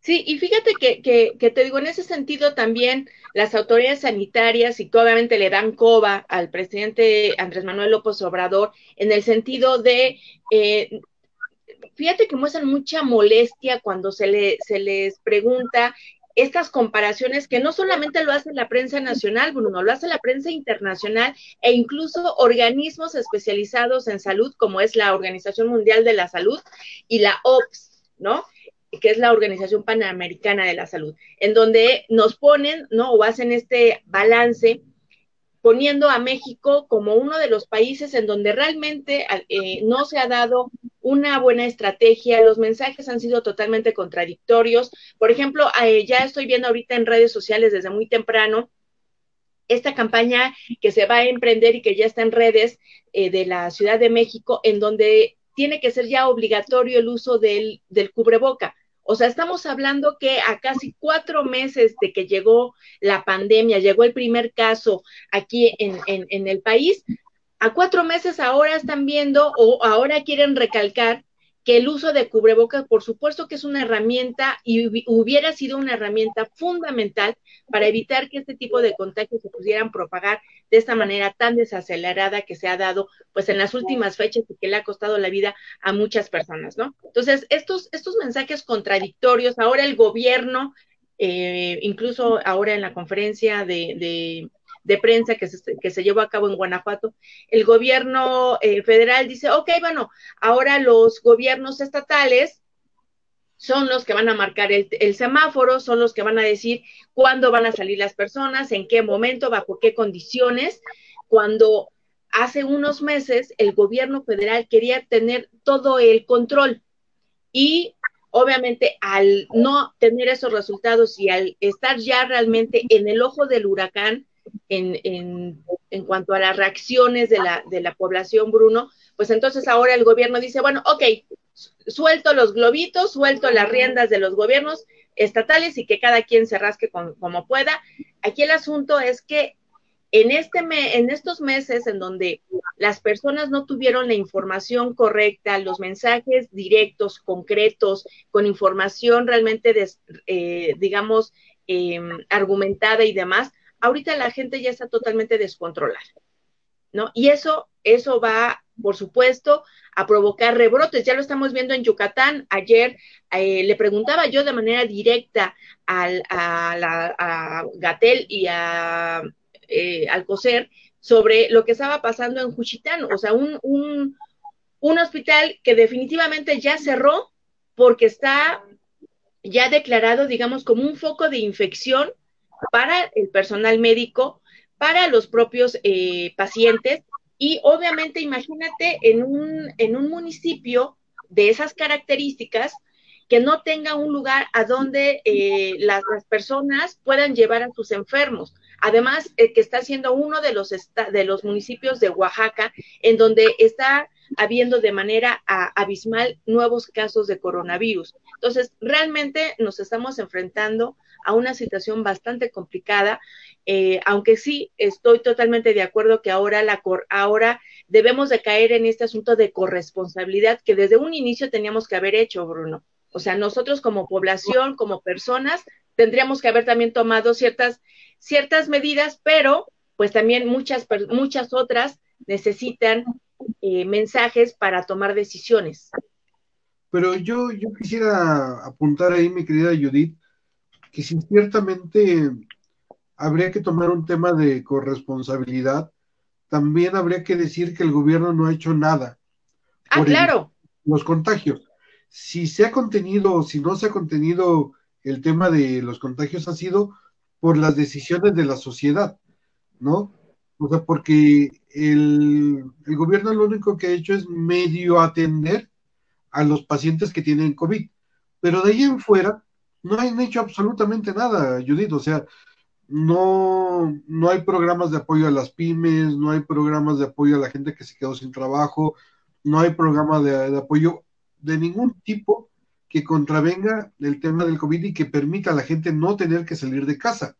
G: Sí, y fíjate que, te digo, en ese sentido también las autoridades sanitarias y que obviamente le dan coba al presidente Andrés Manuel López Obrador en el sentido de, eh, fíjate que muestran mucha molestia cuando se, le, se les pregunta estas comparaciones que no solamente lo hace la prensa nacional, Bruno, lo hace la prensa internacional e incluso organismos especializados en salud, como es la Organización Mundial de la Salud y la OPS, ¿no? que es la Organización Panamericana de la Salud, en donde nos ponen, ¿no? O hacen este balance poniendo a México como uno de los países en donde realmente eh, no se ha dado una buena estrategia, los mensajes han sido totalmente contradictorios. Por ejemplo, eh, ya estoy viendo ahorita en redes sociales desde muy temprano esta campaña que se va a emprender y que ya está en redes eh, de la Ciudad de México, en donde tiene que ser ya obligatorio el uso del, del cubreboca. O sea, estamos hablando que a casi cuatro meses de que llegó la pandemia, llegó el primer caso aquí en, en, el país, a cuatro meses ahora están viendo o ahora quieren recalcar que el uso de cubrebocas, por supuesto que es una herramienta y hubiera sido una herramienta fundamental para evitar que este tipo de contagios se pudieran propagar de esta manera tan desacelerada que se ha dado pues en las últimas fechas y que le ha costado la vida a muchas personas, ¿no? Entonces, estos, estos mensajes contradictorios, ahora el gobierno, eh, incluso ahora en la conferencia de de prensa que se, que se llevó a cabo en Guanajuato, el gobierno eh, federal dice, ok, bueno, ahora los gobiernos estatales son los que van a marcar el, semáforo, son los que van a decir cuándo van a salir las personas, en qué momento, bajo qué condiciones, cuando hace unos meses el gobierno federal quería tener todo el control y obviamente al no tener esos resultados y al estar ya realmente en el ojo del huracán, en, en, en cuanto a las reacciones de la, de la población, Bruno, pues entonces ahora el gobierno dice, bueno, ok, suelto los globitos, suelto las riendas de los gobiernos estatales y que cada quien se rasque como pueda. Aquí el asunto es que en, este me, en estos meses en donde las personas no tuvieron la información correcta, los mensajes directos, concretos, con información realmente, eh, digamos, eh, argumentada y demás, ahorita la gente ya está totalmente descontrolada, ¿no? Y eso, eso va, por supuesto, a provocar rebrotes. Ya lo estamos viendo en Yucatán. Ayer eh, le preguntaba yo de manera directa al, a, la, a Gatel y a eh, sobre lo que estaba pasando en Juchitán, o sea, un, un, un hospital que definitivamente ya cerró porque está ya declarado, digamos, como un foco de infección para el personal médico, para los propios eh, pacientes y obviamente imagínate en un, en un municipio de esas características que no tenga un lugar a donde eh, las, las, personas puedan llevar a sus enfermos. Además, eh, que está siendo uno de los, de los municipios de Oaxaca en donde está habiendo de manera abismal nuevos casos de coronavirus. Entonces, realmente nos estamos enfrentando a una situación bastante complicada, eh, aunque sí estoy totalmente de acuerdo que ahora, la ahora debemos de caer en este asunto de corresponsabilidad que desde un inicio teníamos que haber hecho, Bruno. O sea, nosotros como población, como personas, tendríamos que haber también tomado ciertas, ciertas medidas, pero pues también muchas, muchas otras necesitan eh, mensajes para tomar decisiones.
A: Pero yo, yo quisiera apuntar ahí, mi querida Judith, que si ciertamente habría que tomar un tema de corresponsabilidad, también habría que decir que el gobierno no ha hecho nada.
G: Ah, claro.
A: los contagios. Si se ha contenido o si no se ha contenido el tema de los contagios ha sido por las decisiones de la sociedad, ¿no? O sea, porque el, el gobierno lo único que ha hecho es medio atender a los pacientes que tienen COVID. Pero de ahí en fuera, no han hecho absolutamente nada, Judith. O sea, no, no hay programas de apoyo a las pymes, no hay programas de apoyo a la gente que se quedó sin trabajo, no hay programa de, apoyo de ningún tipo que contravenga el tema del COVID y que permita a la gente no tener que salir de casa.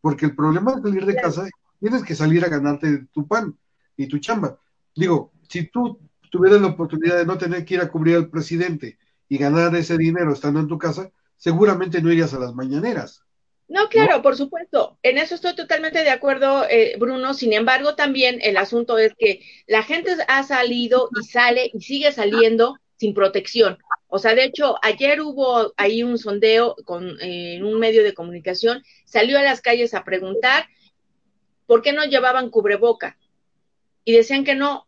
A: Porque el problema de salir de casa tienes que salir a ganarte tu pan y tu chamba. Digo, si tú tuvieras la oportunidad de no tener que ir a cubrir al presidente y ganar ese dinero estando en tu casa, seguramente no irías a las mañaneras.
G: No, claro, por supuesto. En eso estoy totalmente de acuerdo, eh, Bruno. Sin embargo, también el asunto es que la gente ha salido y sale y sigue saliendo sin protección. O sea, de hecho, ayer hubo ahí un sondeo con, en un medio de comunicación, salió a las calles a preguntar por qué no llevaban cubreboca. Y decían que no,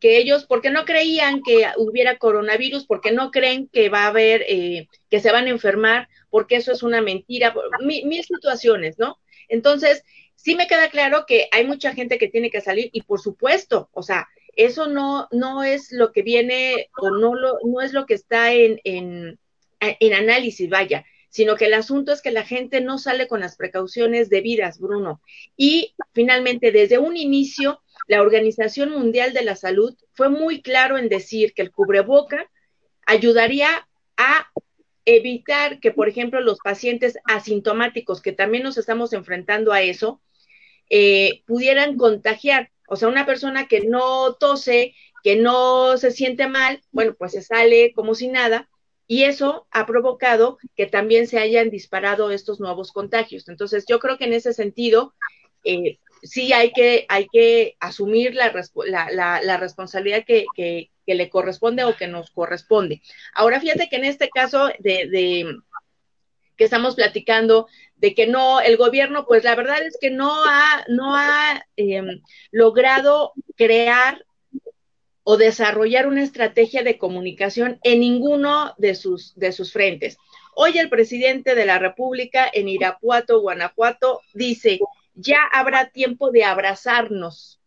G: que ellos, porque no creían que hubiera coronavirus, porque no creen que va a haber, eh, que se van a enfermar, porque eso es una mentira, mil, mil situaciones, ¿no? Entonces, sí me queda claro que hay mucha gente que tiene que salir y por supuesto, o sea, eso no, no es lo que viene o no, lo, no es lo que está en, en, en análisis, vaya, sino que el asunto es que la gente no sale con las precauciones debidas, Bruno. Y finalmente, desde un inicio, la Organización Mundial de la Salud fue muy claro en decir que el cubreboca ayudaría a evitar que, por ejemplo, los pacientes asintomáticos, que también nos estamos enfrentando a eso, eh, pudieran contagiar. O sea, una persona que no tose, que no se siente mal, bueno, pues se sale como si nada, y eso ha provocado que también se hayan disparado estos nuevos contagios. Entonces, yo creo que en ese sentido, eh, sí hay que, hay que asumir la, la, la, responsabilidad que, que, le corresponde o que nos corresponde. Ahora, fíjate que en este caso de, de que estamos platicando de que no, el gobierno, pues la verdad es que no ha, no ha eh, logrado crear o desarrollar una estrategia de comunicación en ninguno de sus, de sus frentes. Hoy el presidente de la República en Irapuato, Guanajuato, dice, ya habrá tiempo de abrazarnos.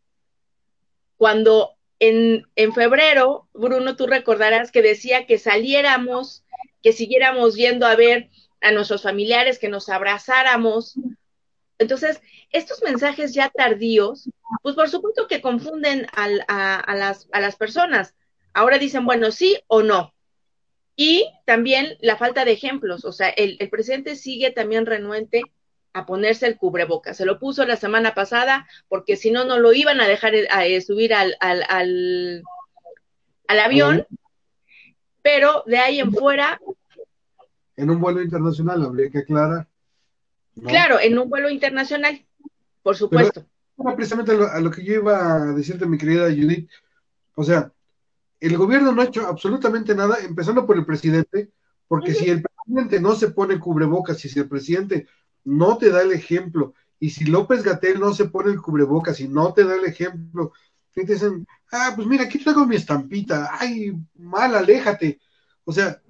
G: Cuando en, en febrero, Bruno, tú recordarás que decía que saliéramos, que siguiéramos yendo a ver a nuestros familiares, que nos abrazáramos. Entonces, estos mensajes ya tardíos, pues por supuesto que confunden a, a, las, a las personas. Ahora dicen, bueno, sí o no. Y también la falta de ejemplos, o sea, el, el presidente sigue también renuente a ponerse el cubreboca. Se lo puso la semana pasada porque si no, no lo iban a dejar a, a subir al, al, al, al avión. Pero de ahí en fuera,
A: en un vuelo internacional, habría que aclarar.
G: ¿no? Claro, en un vuelo internacional, por supuesto.
A: Pero, precisamente a lo, a lo, que yo iba a decirte, mi querida Judith, o sea, el gobierno no ha hecho absolutamente nada, empezando por el presidente, porque uh -huh. si el presidente no se pone cubrebocas, y si el presidente no te da el ejemplo, y si López Gatel no se pone el cubrebocas y no te da el ejemplo, te dicen, ah, pues mira, aquí traigo mi estampita, ay, mal, aléjate. O sea,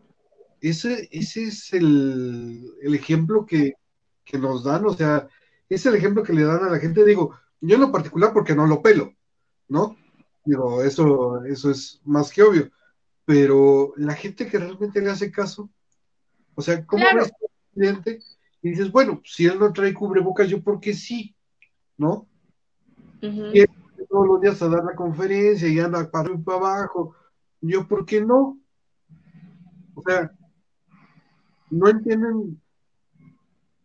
A: ese, ese es el, el ejemplo que, que, nos dan, o sea, es el ejemplo que le dan a la gente, digo, yo en lo particular porque no lo pelo, ¿no? Digo, eso, eso es más que obvio, pero la gente que realmente le hace caso, o sea, ¿cómo claro. presidente? Y dices, bueno, si él no trae cubrebocas, yo porque sí, ¿no? Uh -huh. Y él todos los días a dar la conferencia y anda para arriba y para abajo, yo por qué no? O sea, no entienden,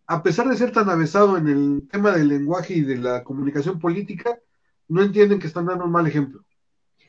A: a pesar de ser tan avesado en el tema del lenguaje y de la comunicación política, no entienden que están dando un mal ejemplo.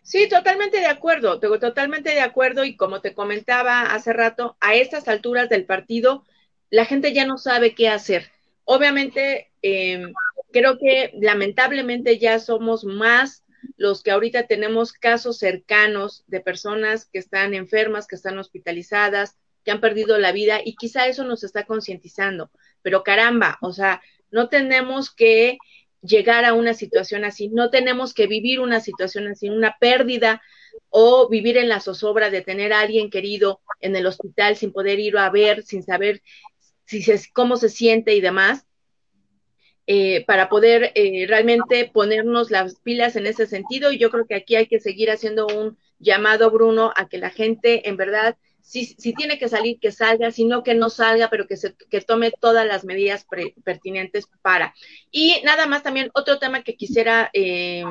G: Sí, totalmente de acuerdo, totalmente de acuerdo y como te comentaba hace rato, a estas alturas del partido, la gente ya no sabe qué hacer. Obviamente, eh, creo que lamentablemente ya somos más los que ahorita tenemos casos cercanos de personas que están enfermas, que están hospitalizadas, que han perdido la vida y quizá eso nos está concientizando. Pero caramba, o sea, no tenemos que llegar a una situación así, no tenemos que vivir una situación así, una pérdida o vivir en la zozobra de tener a alguien querido en el hospital sin poder ir a ver, sin saber si se, cómo se siente y demás, eh, para poder eh, realmente ponernos las pilas en ese sentido. Y yo creo que aquí hay que seguir haciendo un llamado, Bruno, a que la gente en verdad si, si, tiene que salir, que salga, si no, que no salga, pero que, se, que tome todas las medidas pre, pertinentes para. Y nada más también otro tema que quisiera eh,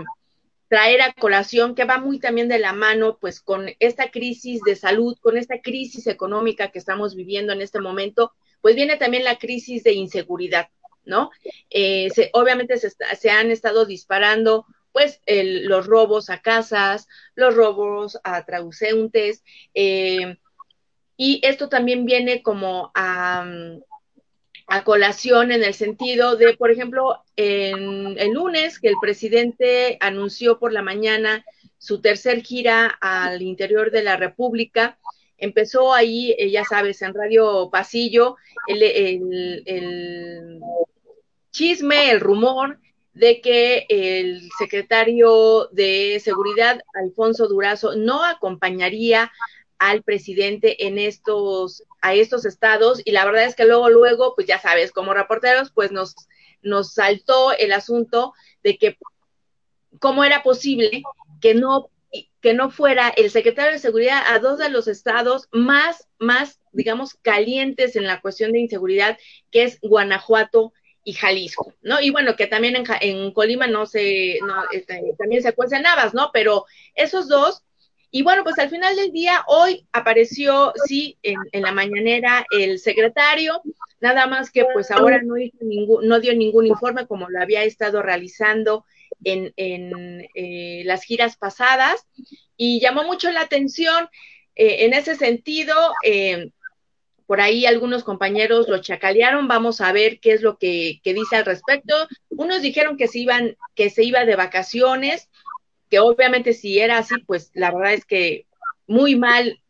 G: traer a colación, que va muy también de la mano, pues con esta crisis de salud, con esta crisis económica que estamos viviendo en este momento, pues viene también la crisis de inseguridad, ¿no? Eh, se, obviamente se, se han estado disparando pues el, los robos a casas, los robos a transeúntes, eh, y esto también viene como a, a, colación en el sentido de, por ejemplo, en el lunes que el presidente anunció por la mañana su tercer gira al interior de la República, empezó ahí, eh, ya sabes, en Radio Pasillo, el, el, el chisme, el rumor de que el secretario de Seguridad, Alfonso Durazo, no acompañaría al presidente en estos, a estos estados, y la verdad es que luego, luego, pues ya sabes, como reporteros, pues nos, nos saltó el asunto de que cómo era posible que no que no fuera el secretario de seguridad a dos de los estados más, más, digamos, calientes en la cuestión de inseguridad, que es Guanajuato y Jalisco, ¿no? Y bueno, que también en, en Colima no se, no, este, también se cuecen habas, ¿no? Pero esos dos, y bueno, pues al final del día, hoy apareció, sí, en, en la mañanera el secretario, nada más que pues ahora no, hizo ningún, no dio ningún informe como lo había estado realizando en, eh, las giras pasadas y llamó mucho la atención eh, en ese sentido. Eh, por ahí algunos compañeros lo chacalearon, vamos a ver qué es lo que, dice al respecto. Unos dijeron que se iban, que se iba de vacaciones, que obviamente si era así, pues la verdad es que muy mal,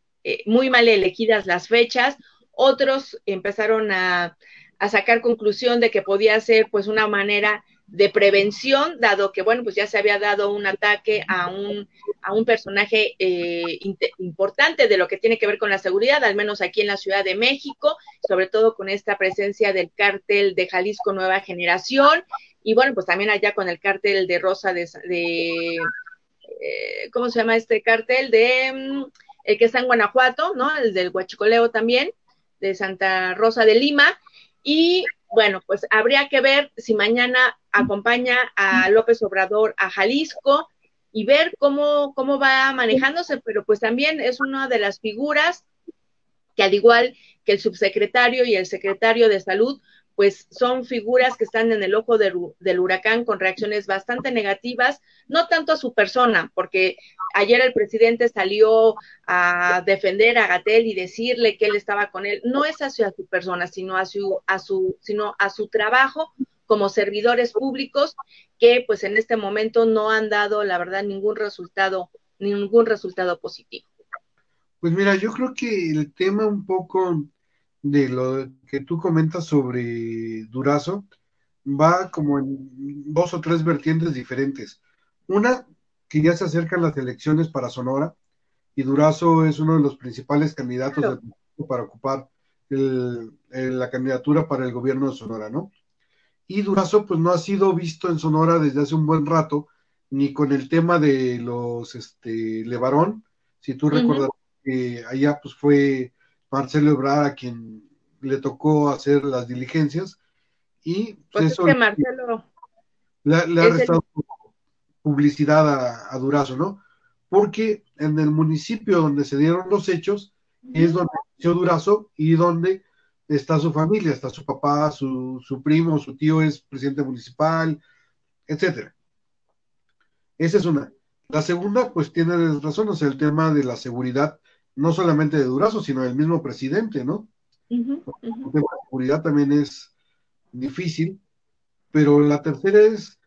G: muy mal elegidas las fechas. Otros empezaron a, a sacar conclusión de que podía ser pues una manera de prevención, dado que, bueno, pues ya se había dado un ataque a un, a un personaje eh, importante de lo que tiene que ver con la seguridad, al menos aquí en la Ciudad de México, sobre todo con esta presencia del cártel de Jalisco Nueva Generación, y bueno, pues también allá con el cártel de Rosa de, de eh, ¿cómo se llama este cártel? De, mm, el que está en Guanajuato, ¿no? El del Huachicoleo también, de Santa Rosa de Lima, y bueno, pues habría que ver si mañana acompaña a López Obrador a Jalisco y ver cómo, cómo va manejándose, pero pues también es una de las figuras que al igual que el subsecretario y el secretario de salud, pues son figuras que están en el ojo del, huracán con reacciones bastante negativas, no tanto a su persona, porque ayer el presidente salió a defender a Gatel y decirle que él estaba con él, no es hacia su persona, sino a su, a su, sino a su trabajo como servidores públicos que pues en este momento no han dado la verdad ningún resultado, ningún resultado positivo.
A: Pues mira, yo creo que el tema un poco de lo que tú comentas sobre Durazo va como en dos o tres vertientes diferentes. Una, que ya se acercan las elecciones para Sonora y Durazo es uno de los principales candidatos claro. para ocupar el, el, la candidatura para el gobierno de Sonora, ¿no? Y Durazo pues no ha sido visto en Sonora desde hace un buen rato, ni con el tema de los este, Levarón, si tú uh -huh. recuerdas que allá pues fue Marcelo Ebrard a quien le tocó hacer las diligencias y
G: pues, pues eso
A: es
G: que Marcelo
A: le, ha restado el... publicidad a, a, Durazo, ¿no? Porque en el municipio donde se dieron los hechos es donde nació Durazo y donde está su familia, está su papá, su, su primo, su tío es presidente municipal, etcétera. Esa es una. La segunda, pues tiene razón, o sea, el tema de la seguridad no solamente de Durazo, sino del mismo presidente, ¿no? Uh -huh, uh -huh. El tema de seguridad también es difícil, pero la tercera es,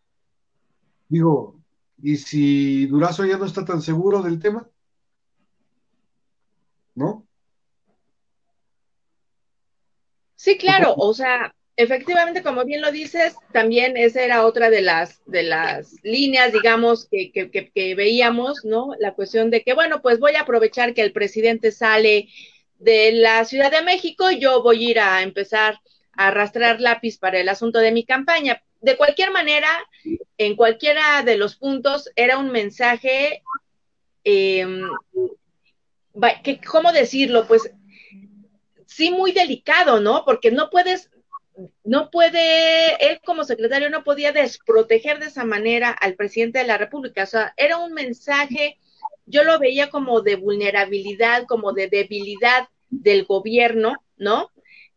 A: digo, ¿y si Durazo ya no está tan seguro del tema? ¿No?
G: Sí, claro, o sea, efectivamente, como bien lo dices, también esa era otra de las, de las líneas, digamos, que, que, veíamos, ¿no? La cuestión de que, bueno, pues voy a aprovechar que el presidente sale de la Ciudad de México, yo voy a ir a empezar a arrastrar lápiz para el asunto de mi campaña. De cualquier manera, en cualquiera de los puntos, era un mensaje, eh, que, ¿cómo decirlo? Pues sí, muy delicado, ¿no? Porque no puedes no puede, él como secretario no podía desproteger de esa manera al presidente de la República. O sea, era un mensaje, yo lo veía como de vulnerabilidad, como de debilidad del gobierno, ¿no?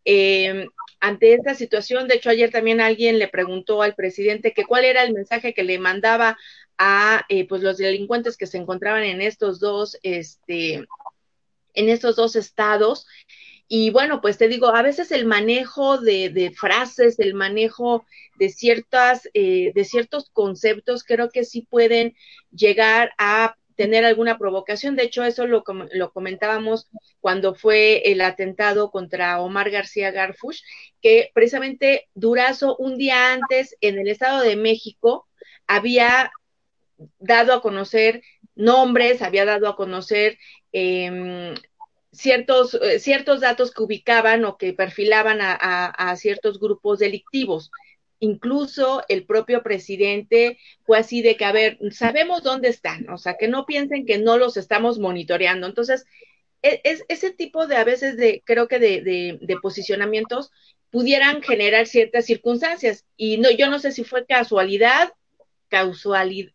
G: Eh, ante esta situación, de hecho, ayer también alguien le preguntó al presidente que cuál era el mensaje que le mandaba a eh, pues los delincuentes que se encontraban en estos dos, este, en estos dos estados. Y bueno, pues te digo, a veces el manejo de, frases, el manejo de ciertas, eh, de ciertos conceptos, creo que sí pueden llegar a tener alguna provocación. De hecho, eso lo, lo comentábamos cuando fue el atentado contra Omar García Garfush, que precisamente Durazo un día antes en el Estado de México había dado a conocer nombres, había dado a conocer eh, ciertos, eh, ciertos datos que ubicaban o que perfilaban a, a, ciertos grupos delictivos. Incluso el propio presidente fue así de que, a ver, sabemos dónde están, o sea, que no piensen que no los estamos monitoreando. Entonces, e, es, ese tipo de, a veces, de, creo que de, de, de posicionamientos pudieran generar ciertas circunstancias. Y no, yo no sé si fue casualidad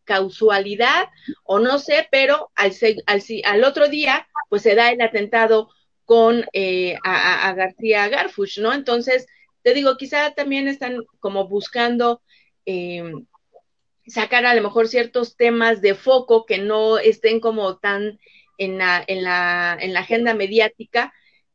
G: causalidad, o no sé, pero al, al, otro día, pues se da el atentado con eh, a, García Garfush, ¿no? Entonces, te digo, quizá también están como buscando eh, sacar a lo mejor ciertos temas de foco que no estén como tan en la, en la, en la agenda mediática,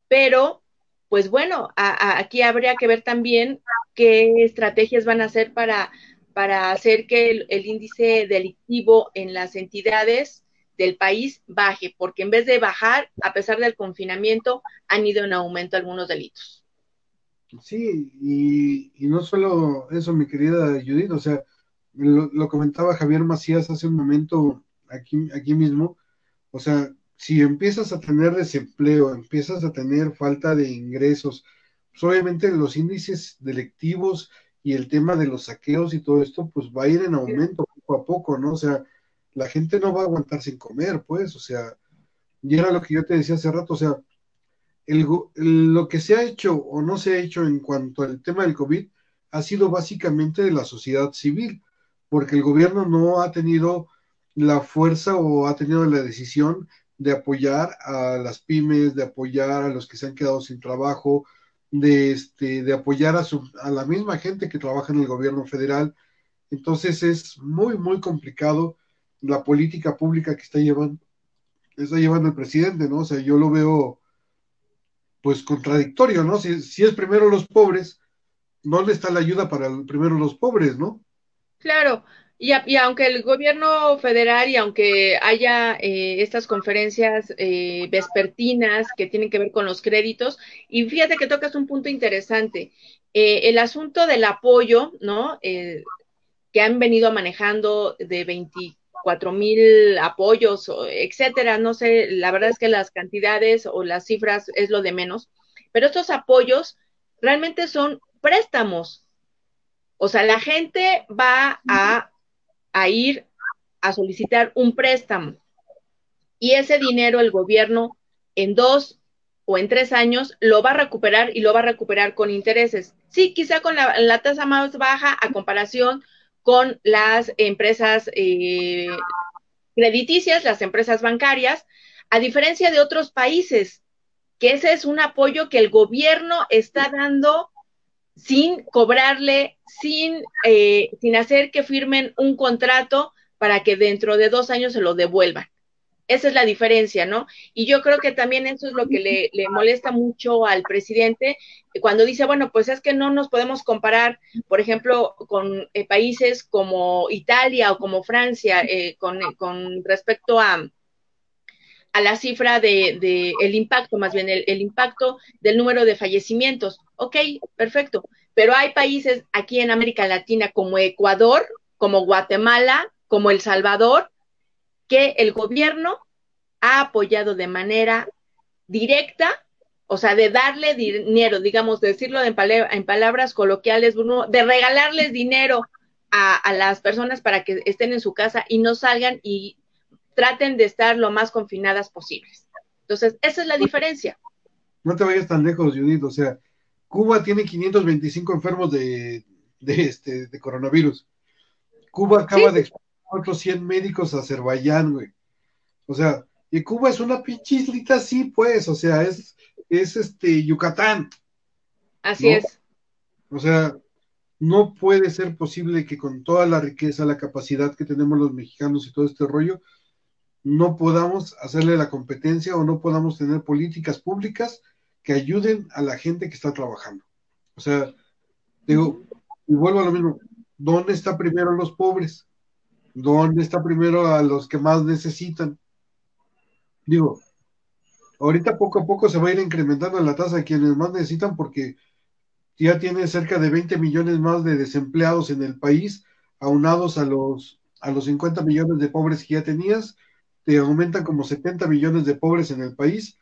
G: pero pues bueno, a, aquí habría que ver también qué estrategias van a hacer para para hacer que el, índice delictivo en las entidades del país baje, porque en vez de bajar, a pesar del confinamiento, han ido en aumento algunos delitos.
A: Sí, y, y no solo eso, mi querida Judith, o sea, lo, lo, comentaba Javier Macías hace un momento aquí, aquí mismo, o sea, si empiezas a tener desempleo, empiezas a tener falta de ingresos, pues obviamente los índices delictivos y el tema de los saqueos y todo esto, pues va a ir en aumento poco a poco, ¿no? O sea, la gente no va a aguantar sin comer, pues, o sea, y era lo que yo te decía hace rato, o sea, el, el, lo que se ha hecho o no se ha hecho en cuanto al tema del COVID ha sido básicamente de la sociedad civil, porque el gobierno no ha tenido la fuerza o ha tenido la decisión de apoyar a las pymes, de apoyar a los que se han quedado sin trabajo, de, este, de apoyar a, su, a la misma gente que trabaja en el gobierno federal. Entonces es muy, muy complicado la política pública que está llevando, está llevando el presidente, ¿no? O sea, yo lo veo pues contradictorio, ¿no? Si, si es primero los pobres, ¿dónde está la ayuda para primero los pobres, no?
G: Claro, y, aunque el gobierno federal y aunque haya eh, estas conferencias eh, vespertinas que tienen que ver con los créditos, y fíjate que tocas un punto interesante, eh, el asunto del apoyo, ¿no? Eh, que han venido manejando de 24 mil apoyos, etcétera, no sé, la verdad es que las cantidades o las cifras es lo de menos, pero estos apoyos realmente son préstamos. O sea, la gente va a a ir a solicitar un préstamo y ese dinero el gobierno en dos o en tres años lo va a recuperar y lo va a recuperar con intereses. Sí, quizá con la, tasa más baja a comparación con las empresas eh, crediticias, las empresas bancarias, a diferencia de otros países, que ese es un apoyo que el gobierno está dando sin cobrarle, sin, eh, sin hacer que firmen un contrato para que dentro de dos años se lo devuelvan. Esa es la diferencia, ¿no? Y yo creo que también eso es lo que le, le molesta mucho al presidente cuando dice, bueno, pues es que no nos podemos comparar, por ejemplo, con eh, países como Italia o como Francia, eh, con, con respecto a, a la cifra de, de, el impacto, más bien el, impacto del número de fallecimientos. Ok, perfecto. Pero hay países aquí en América Latina como Ecuador, como Guatemala, como El Salvador, que el gobierno ha apoyado de manera directa, o sea, de darle dinero, digamos, decirlo en, en palabras coloquiales, Bruno, de regalarles dinero a, a las personas para que estén en su casa y no salgan y traten de estar lo más confinadas posibles. Entonces, esa es la diferencia.
A: No te vayas tan lejos, Judith. O sea, Cuba tiene 525 enfermos de, de, este, de coronavirus. Cuba acaba sí. de exportar otros 100 médicos a Azerbaiyán, güey. O sea, y Cuba es una pinche islita así, pues, o sea, es, es este Yucatán.
G: Así ¿no? es.
A: O sea, no puede ser posible que con toda la riqueza, la capacidad que tenemos los mexicanos y todo este rollo, no podamos hacerle la competencia o no podamos tener políticas públicas que ayuden a la gente que está trabajando. O sea, digo, y vuelvo a lo mismo, ¿dónde está primero los pobres? ¿Dónde está primero a los que más necesitan? Digo, ahorita poco a poco se va a ir incrementando la tasa de quienes más necesitan porque ya tiene cerca de 20 millones más de desempleados en el país, aunados a los, a los 50 millones de pobres que ya tenías, te aumentan como 70 millones de pobres en el país.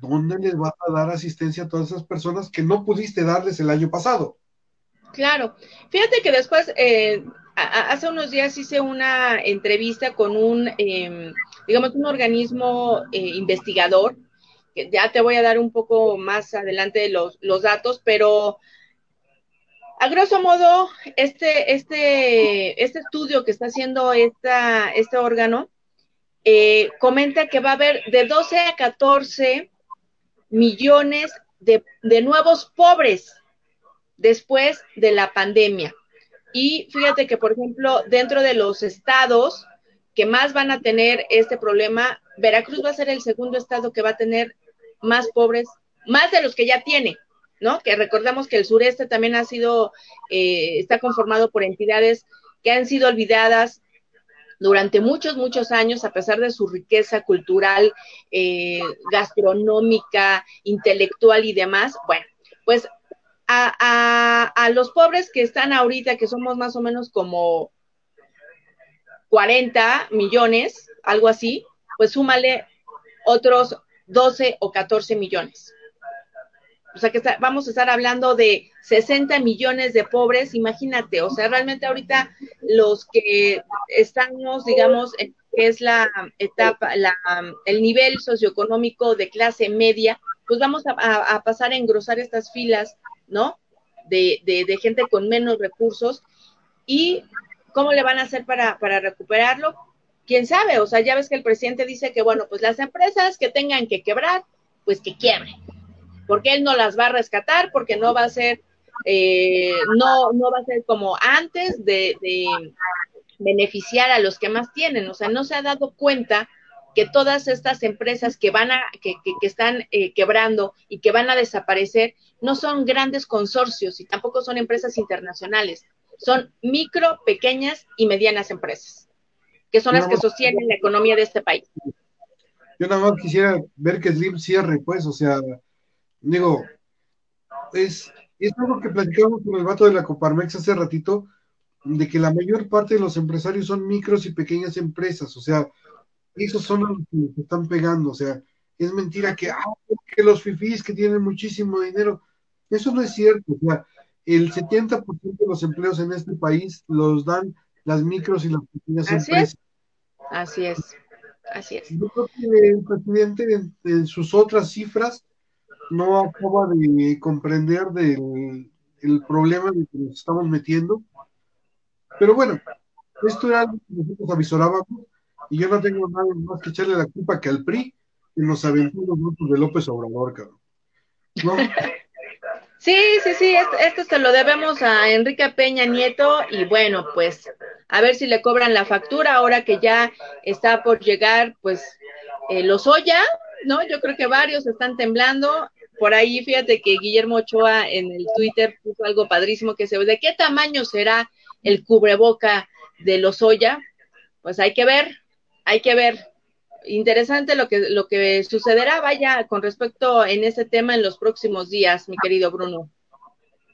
A: ¿Dónde les vas a dar asistencia a todas esas personas que no pudiste darles el año pasado?
G: Claro. Fíjate que después, eh, hace unos días hice una entrevista con un, eh, digamos, un organismo eh, investigador, que ya te voy a dar un poco más adelante los, los datos, pero a grosso modo, este, este, este estudio que está haciendo esta, este órgano eh, comenta que va a haber de 12 a 14 millones de, nuevos pobres después de la pandemia. Y fíjate que, por ejemplo, dentro de los estados que más van a tener este problema, Veracruz va a ser el segundo estado que va a tener más pobres, más de los que ya tiene, ¿no? Que recordamos que el sureste también ha sido, eh, está conformado por entidades que han sido olvidadas durante muchos, muchos años, a pesar de su riqueza cultural, eh, gastronómica, intelectual y demás. Bueno, pues a, a, a, los pobres que están ahorita, que somos más o menos como 40 millones, algo así, pues súmale otros 12 o 14 millones. O sea que vamos a estar hablando de 60 millones de pobres, imagínate, o sea, realmente ahorita los que estamos, digamos, que es la etapa, la, el nivel socioeconómico de clase media, pues vamos a pasar a engrosar estas filas, ¿no? De, de, de, gente con menos recursos. ¿Y cómo le van a hacer para, para recuperarlo? quién sabe, o sea, ya ves que el presidente dice que, bueno, pues las empresas que tengan que quebrar, pues que quiebren, porque él no las va a rescatar, porque no va a ser, eh, no, no va a ser como antes de, de, beneficiar a los que más tienen, o sea, no se ha dado cuenta que todas estas empresas que van a, que, que, que están eh, quebrando y que van a desaparecer, no son grandes consorcios y tampoco son empresas internacionales, son micro, pequeñas y medianas empresas que son las que sostienen la economía de este país.
A: Yo nada más quisiera ver que Slim cierre, pues, o sea, digo, es, es algo que platicamos con el vato de la Coparmex hace ratito, de que la mayor parte de los empresarios son micros y pequeñas empresas, o sea, esos son los que se están pegando, o sea, es mentira que, ah, que los fifís que tienen muchísimo dinero, eso no es cierto, o sea, el 70% de los empleos en este país los dan las micros y las pequeñas
G: Así
A: empresas.
G: Es. Así es. Así es.
A: Yo creo que el presidente en, en, sus otras cifras no acaba de comprender del el problema en el que nos estamos metiendo. Pero bueno, esto era algo que nosotros avisorábamos y yo no tengo nada más que echarle la culpa que al PRI que nos los grupos de López Obrador, cabrón. ¿No?
G: Sí, sí, sí, esto, esto, se lo debemos a Enrique Peña Nieto y bueno, pues a ver si le cobran la factura ahora que ya está por llegar, pues, eh, los Oya, ¿no? Yo creo que varios están temblando. Por ahí, fíjate que Guillermo Ochoa en el Twitter puso algo padrísimo que se ve, ¿de qué tamaño será el cubreboca de los Oya? Pues hay que ver, hay que ver interesante lo que, lo que sucederá, vaya, con respecto en ese tema en los próximos días, mi querido Bruno.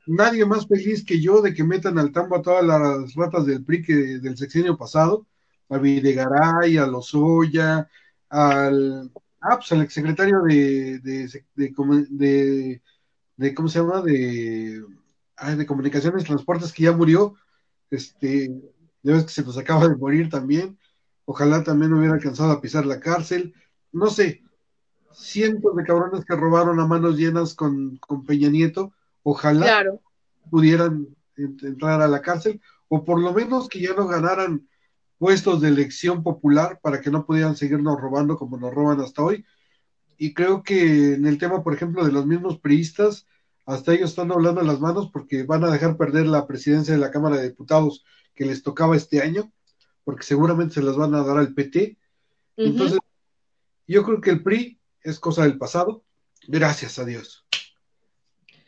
A: Nadie más feliz que yo de que metan al tambo a todas las ratas del PRI que del sexenio pasado, a Videgaray, a Lozoya, al, ah, pues al exsecretario de, de, de, de, de ¿cómo se llama? De, ay, de Comunicaciones y Transportes que ya murió, este, ya ves que se nos acaba de morir también ojalá también hubiera alcanzado a pisar la cárcel, no sé, cientos de cabrones que robaron a manos llenas con, con Peña Nieto, ojalá
G: claro.
A: pudieran entrar a la cárcel, o por lo menos que ya no ganaran puestos de elección popular para que no pudieran seguirnos robando como nos roban hasta hoy. Y creo que en el tema, por ejemplo, de los mismos priistas, hasta ellos están hablando las manos porque van a dejar perder la presidencia de la Cámara de Diputados que les tocaba este año porque seguramente se las van a dar al PT. Uh -huh. Entonces, yo creo que el PRI es cosa del pasado. Gracias a Dios.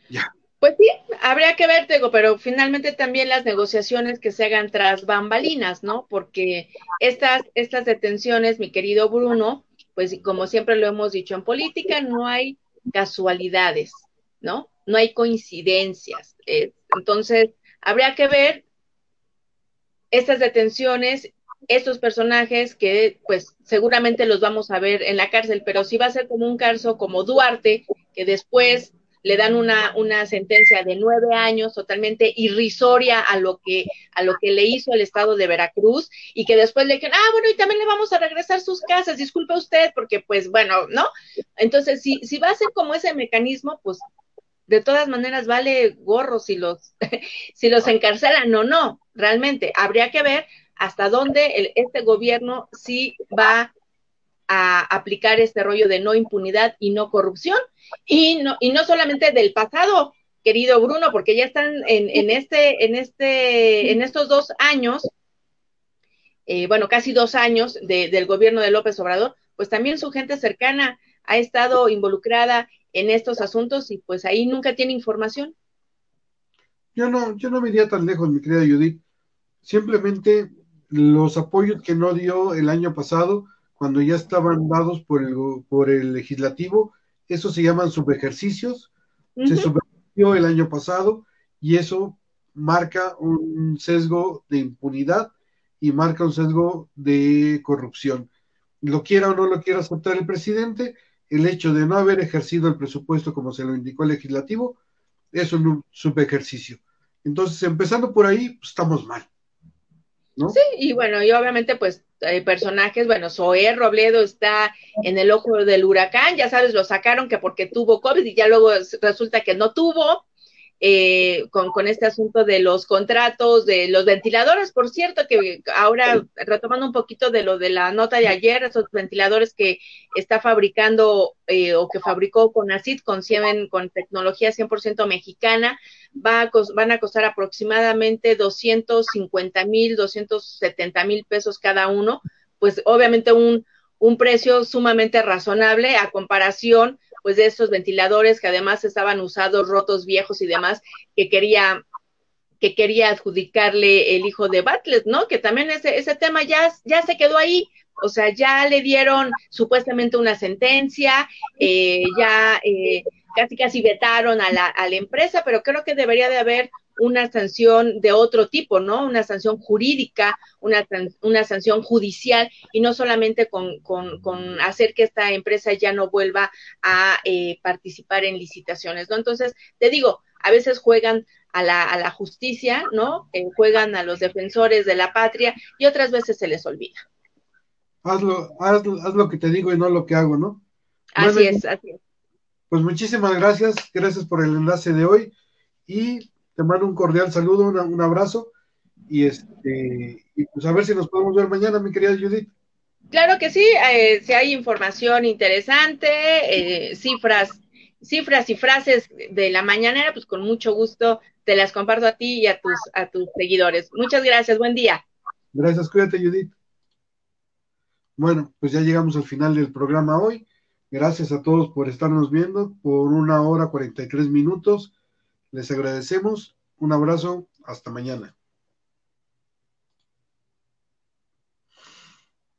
A: Ya.
G: Pues sí, habría que ver, digo, pero finalmente también las negociaciones que se hagan tras bambalinas, ¿no? Porque estas, estas detenciones, mi querido Bruno, pues como siempre lo hemos dicho en política, no hay casualidades, ¿no? No hay coincidencias. Eh, entonces, habría que ver estas detenciones, estos personajes que pues seguramente los vamos a ver en la cárcel, pero si va a ser como un caso como Duarte, que después le dan una, una sentencia de nueve años totalmente irrisoria a lo que a lo que le hizo el estado de Veracruz y que después le dijeron, ah, bueno, y también le vamos a regresar sus casas, disculpe usted, porque pues bueno, ¿no? Entonces, si, si va a ser como ese mecanismo, pues de todas maneras vale gorro si los, si los encarcelan o no, realmente. Habría que ver hasta dónde el, este gobierno sí va a aplicar este rollo de no impunidad y no corrupción, y no, y no solamente del pasado, querido Bruno, porque ya están en, en este, en este, en estos dos años, eh, bueno, casi dos años de, del gobierno de López Obrador, pues también su gente cercana ha estado involucrada en estos asuntos y pues ahí nunca tiene información.
A: Yo no, yo no me iría tan lejos, mi querida Judith. Simplemente los apoyos que no dio el año pasado, cuando ya estaban dados por el, por el legislativo, eso se llaman subejercicios, uh -huh. se subvertió el año pasado y eso marca un sesgo de impunidad y marca un sesgo de corrupción. Lo quiera o no lo quiera aceptar el presidente, el hecho de no haber ejercido el presupuesto como se lo indicó el legislativo es un subejercicio. Entonces, empezando por ahí, pues, estamos mal.
G: Sí, y bueno, y obviamente, pues, hay personajes, bueno, Zoé Robledo está en el ojo del huracán, ya sabes, lo sacaron que porque tuvo COVID y ya luego resulta que no tuvo, eh, con, con, este asunto de los contratos, de los ventiladores, por cierto, que ahora retomando un poquito de lo de la nota de ayer, esos ventiladores que está fabricando eh, o que fabricó con ACID, con, con tecnología 100% mexicana, va a, van a costar aproximadamente 250 mil, 270 mil pesos cada uno, pues obviamente un, un precio sumamente razonable a comparación pues de estos ventiladores que además estaban usados, rotos, viejos y demás, que quería que quería adjudicarle el hijo de Batles, ¿no? Que también ese, ese tema ya, ya se quedó ahí, o sea, ya le dieron supuestamente una sentencia, eh, ya eh, casi casi vetaron a la, a la empresa, pero creo que debería de haber una sanción de otro tipo, ¿no? Una sanción jurídica, una, una sanción judicial y no solamente con, con, con, hacer que esta empresa ya no vuelva a eh, participar en licitaciones, ¿no? Entonces, te digo, a veces juegan a la, a la justicia, ¿no? Eh, juegan a los defensores de la patria y otras veces se les olvida.
A: Hazlo, haz, haz lo que te digo y no lo que hago, ¿no?
G: Así bueno, es, así es.
A: Pues muchísimas gracias, gracias por el enlace de hoy y te mando un cordial saludo, una, un abrazo y este y pues a ver si nos podemos ver mañana, mi querida Judith.
G: Claro que sí, eh, si hay información interesante, eh, cifras, cifras y frases de la mañanera, pues con mucho gusto te las comparto a ti y a tus, a tus seguidores. Muchas gracias, buen día.
A: Gracias, cuídate, Judith. Bueno, pues ya llegamos al final del programa hoy. Gracias a todos por estarnos viendo por una hora 43 minutos. Les agradecemos. Un abrazo. Hasta mañana.